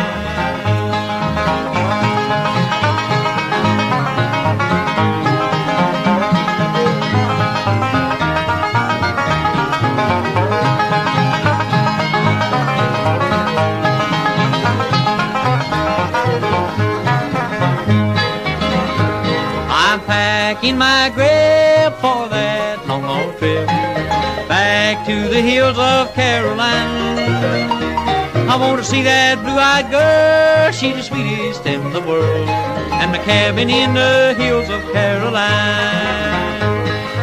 I'm packing my grip to the hills of Caroline. I want to see that blue-eyed girl, she's the sweetest in the world, and the cabin in the hills of Caroline.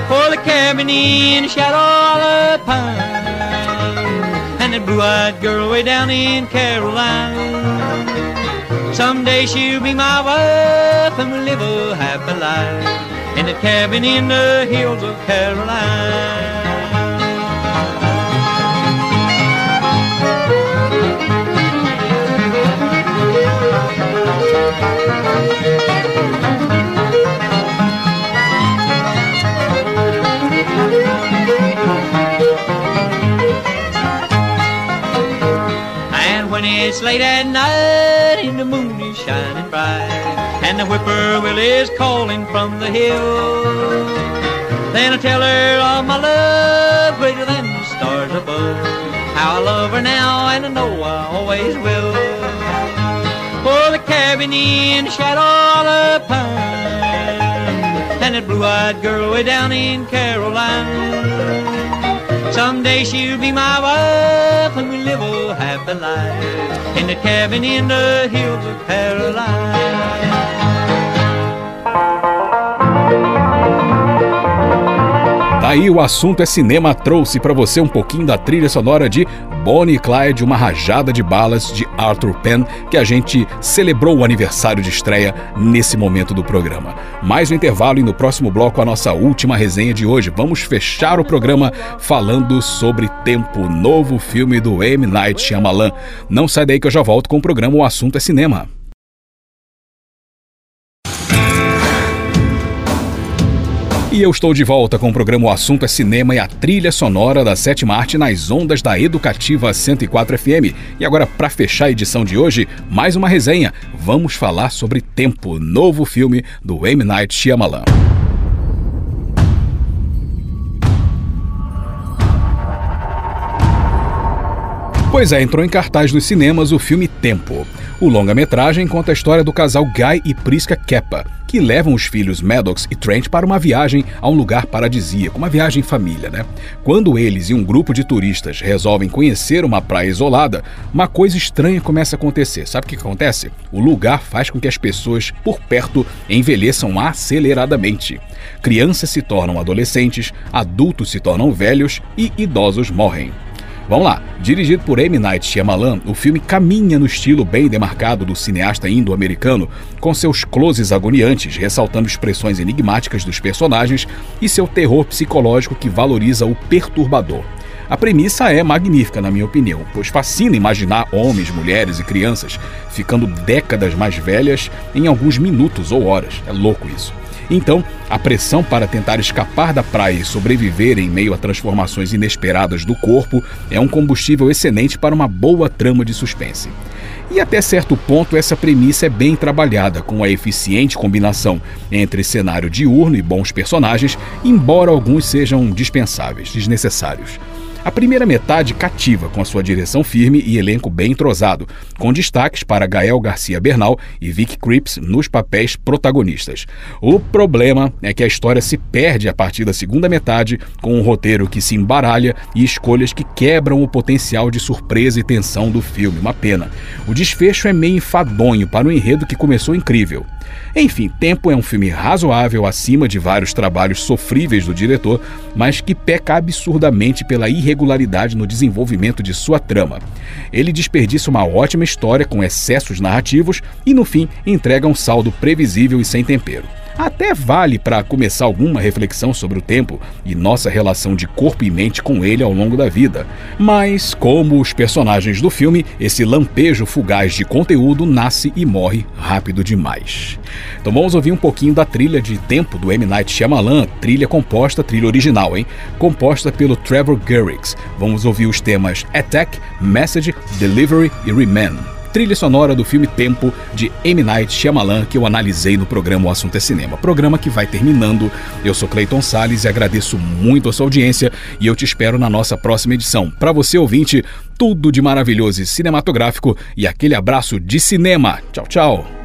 For the cabin in the shadow of the pine, and the blue-eyed girl way down in Caroline. Someday she'll be my wife and we'll live a happy life in the cabin in the hills of Caroline. It's late at night and the moon is shining bright and the whippoorwill is calling from the hill, then I tell her of my love greater than the stars above. How I love her now and I know I always will. For the cabin in the shadow of the pine and that blue-eyed girl way down in Caroline. Someday she'll be my wife and we'll live a happy life in the cabin in the hills of Caroline. Daí o assunto é cinema trouxe para você um pouquinho da trilha sonora de Bonnie e Clyde, uma rajada de balas de Arthur Penn, que a gente celebrou o aniversário de estreia nesse momento do programa. Mais um intervalo e no próximo bloco a nossa última resenha de hoje. Vamos fechar o programa falando sobre Tempo, novo filme do M. Night Shyamalan. Não sai daí que eu já volto com o programa O Assunto é Cinema. E eu estou de volta com o programa O Assunto é Cinema e a trilha sonora da sétima arte nas ondas da Educativa 104 FM. E agora, para fechar a edição de hoje, mais uma resenha. Vamos falar sobre Tempo, novo filme do M. Night Shyamalan. Pois é, entrou em cartaz nos cinemas o filme Tempo. O longa-metragem conta a história do casal Guy e Priska Keppa, que levam os filhos Maddox e Trent para uma viagem a um lugar paradisíaco, uma viagem em família, né? Quando eles e um grupo de turistas resolvem conhecer uma praia isolada, uma coisa estranha começa a acontecer. Sabe o que acontece? O lugar faz com que as pessoas por perto envelheçam aceleradamente. Crianças se tornam adolescentes, adultos se tornam velhos e idosos morrem. Vamos lá. Dirigido por M. Night Shyamalan, o filme caminha no estilo bem demarcado do cineasta indo-americano, com seus closes agoniantes, ressaltando expressões enigmáticas dos personagens e seu terror psicológico que valoriza o perturbador. A premissa é magnífica, na minha opinião, pois fascina imaginar homens, mulheres e crianças ficando décadas mais velhas em alguns minutos ou horas. É louco isso. Então, a pressão para tentar escapar da praia e sobreviver em meio a transformações inesperadas do corpo é um combustível excelente para uma boa trama de suspense. E até certo ponto, essa premissa é bem trabalhada, com a eficiente combinação entre cenário diurno e bons personagens, embora alguns sejam dispensáveis, desnecessários. A primeira metade cativa com a sua direção firme e elenco bem entrosado, com destaques para Gael Garcia Bernal e Vic Cripps nos papéis protagonistas. O problema é que a história se perde a partir da segunda metade, com um roteiro que se embaralha e escolhas que quebram o potencial de surpresa e tensão do filme. Uma pena. O desfecho é meio enfadonho para um enredo que começou incrível. Enfim, Tempo é um filme razoável acima de vários trabalhos sofríveis do diretor, mas que peca absurdamente pela irregularidade no desenvolvimento de sua trama. Ele desperdiça uma ótima história com excessos narrativos e, no fim, entrega um saldo previsível e sem tempero. Até vale para começar alguma reflexão sobre o tempo e nossa relação de corpo e mente com ele ao longo da vida. Mas, como os personagens do filme, esse lampejo fugaz de conteúdo nasce e morre rápido demais. Então vamos ouvir um pouquinho da trilha de tempo do M. Night Shyamalan, trilha composta, trilha original, hein? Composta pelo Trevor Gurrix. Vamos ouvir os temas Attack, Message, Delivery e Remain trilha sonora do filme Tempo de M. Night Shyamalan que eu analisei no programa O Assunto é Cinema. Programa que vai terminando. Eu sou Clayton Sales e agradeço muito a sua audiência e eu te espero na nossa próxima edição. Para você ouvinte, tudo de maravilhoso e cinematográfico e aquele abraço de cinema. Tchau, tchau.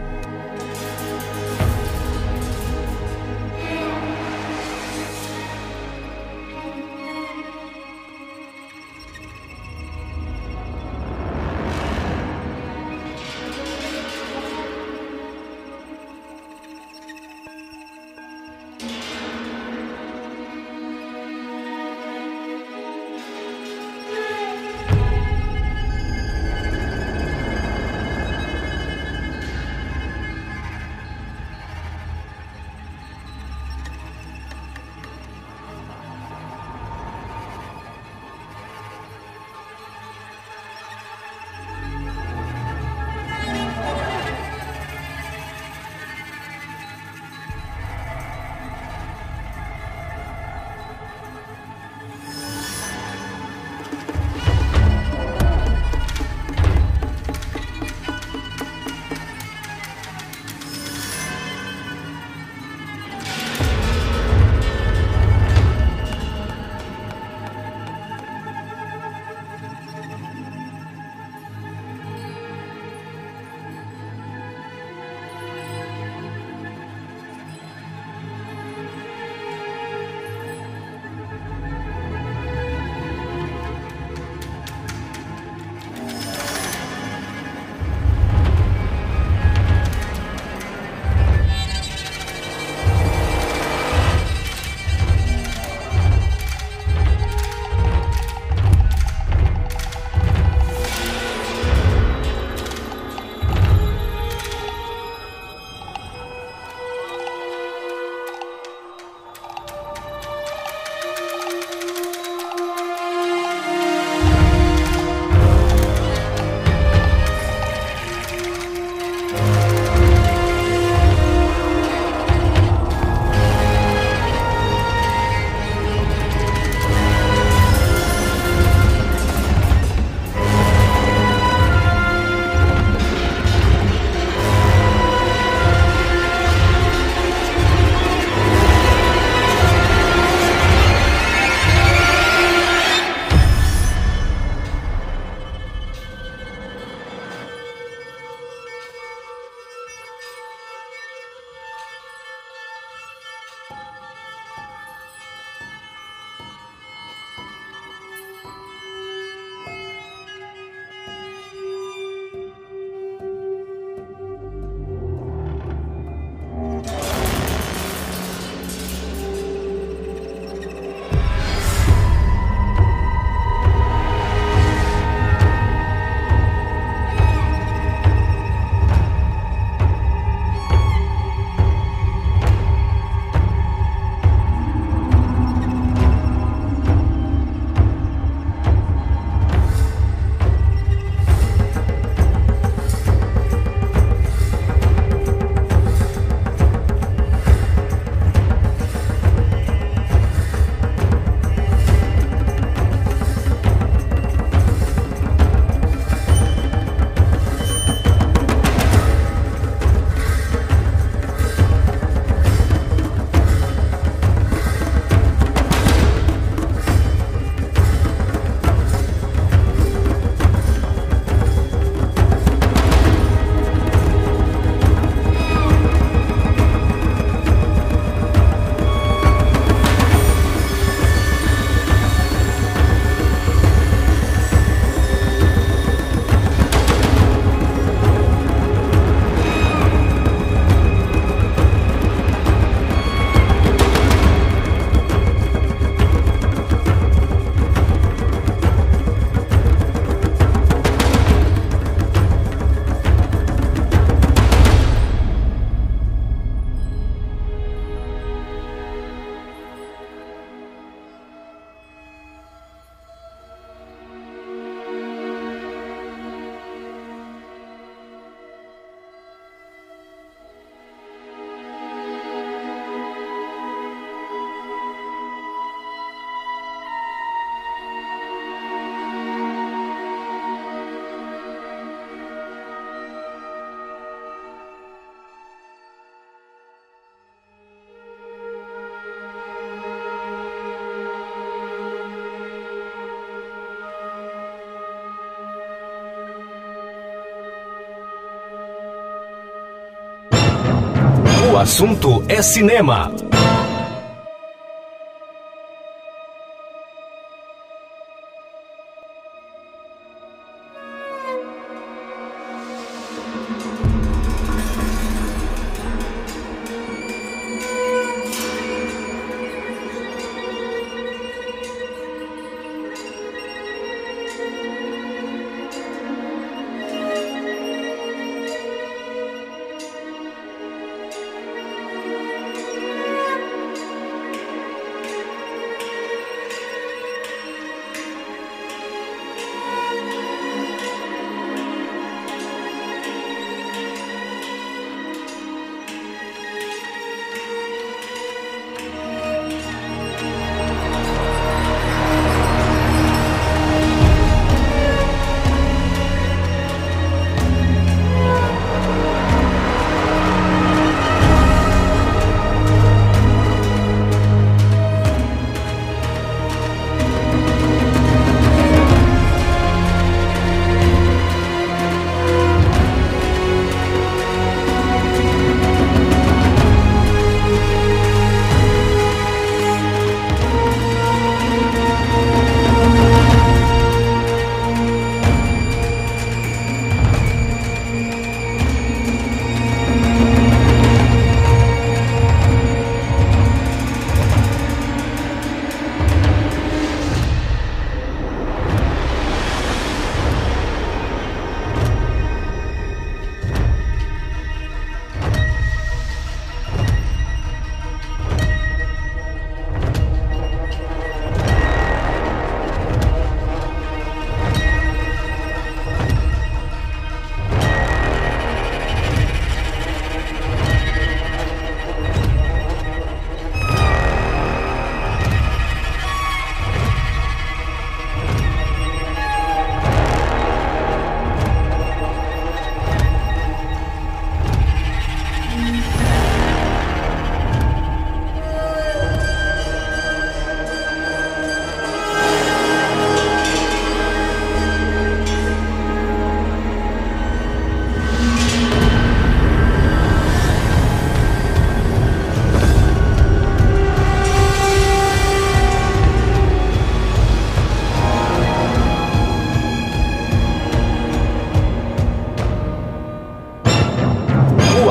Assunto é cinema.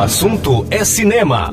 Assunto é cinema.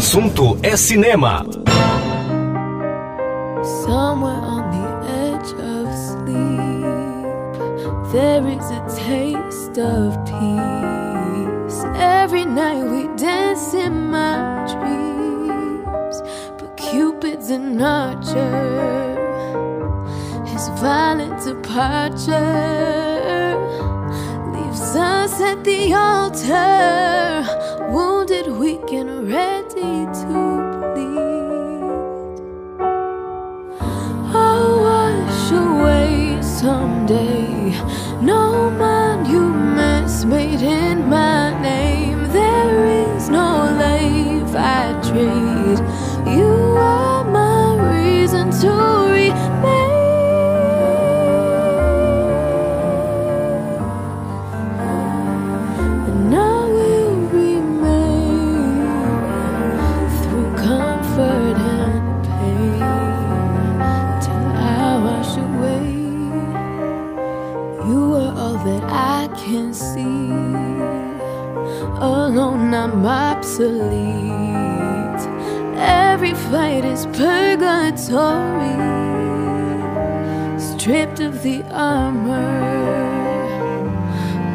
Assunto é cinema. Somewhere on the edge of sleep, there is a taste of peace. Every night we dance in my dreams, but Cupid's an archer. His violent departure leaves us at the altar, obsolete. Every fight is purgatory. Stripped of the armor,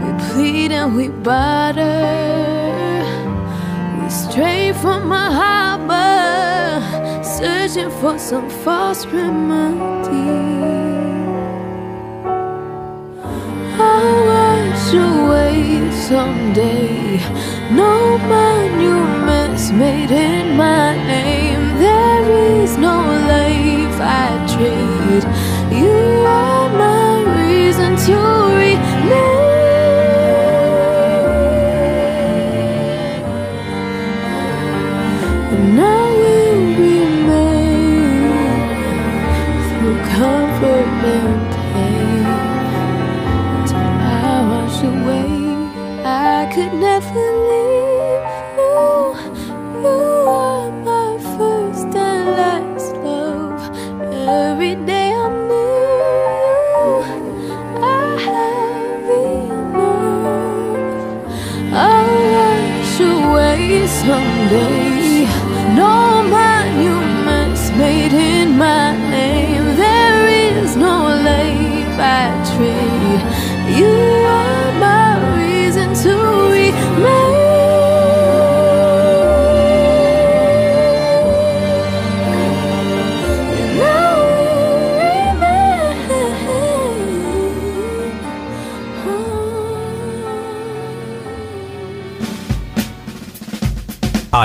we plead and we barter. We stray from our harbor, searching for some false remedy. I'll wash away someday. No monuments made in my name. There is no life I trade. You are my reason to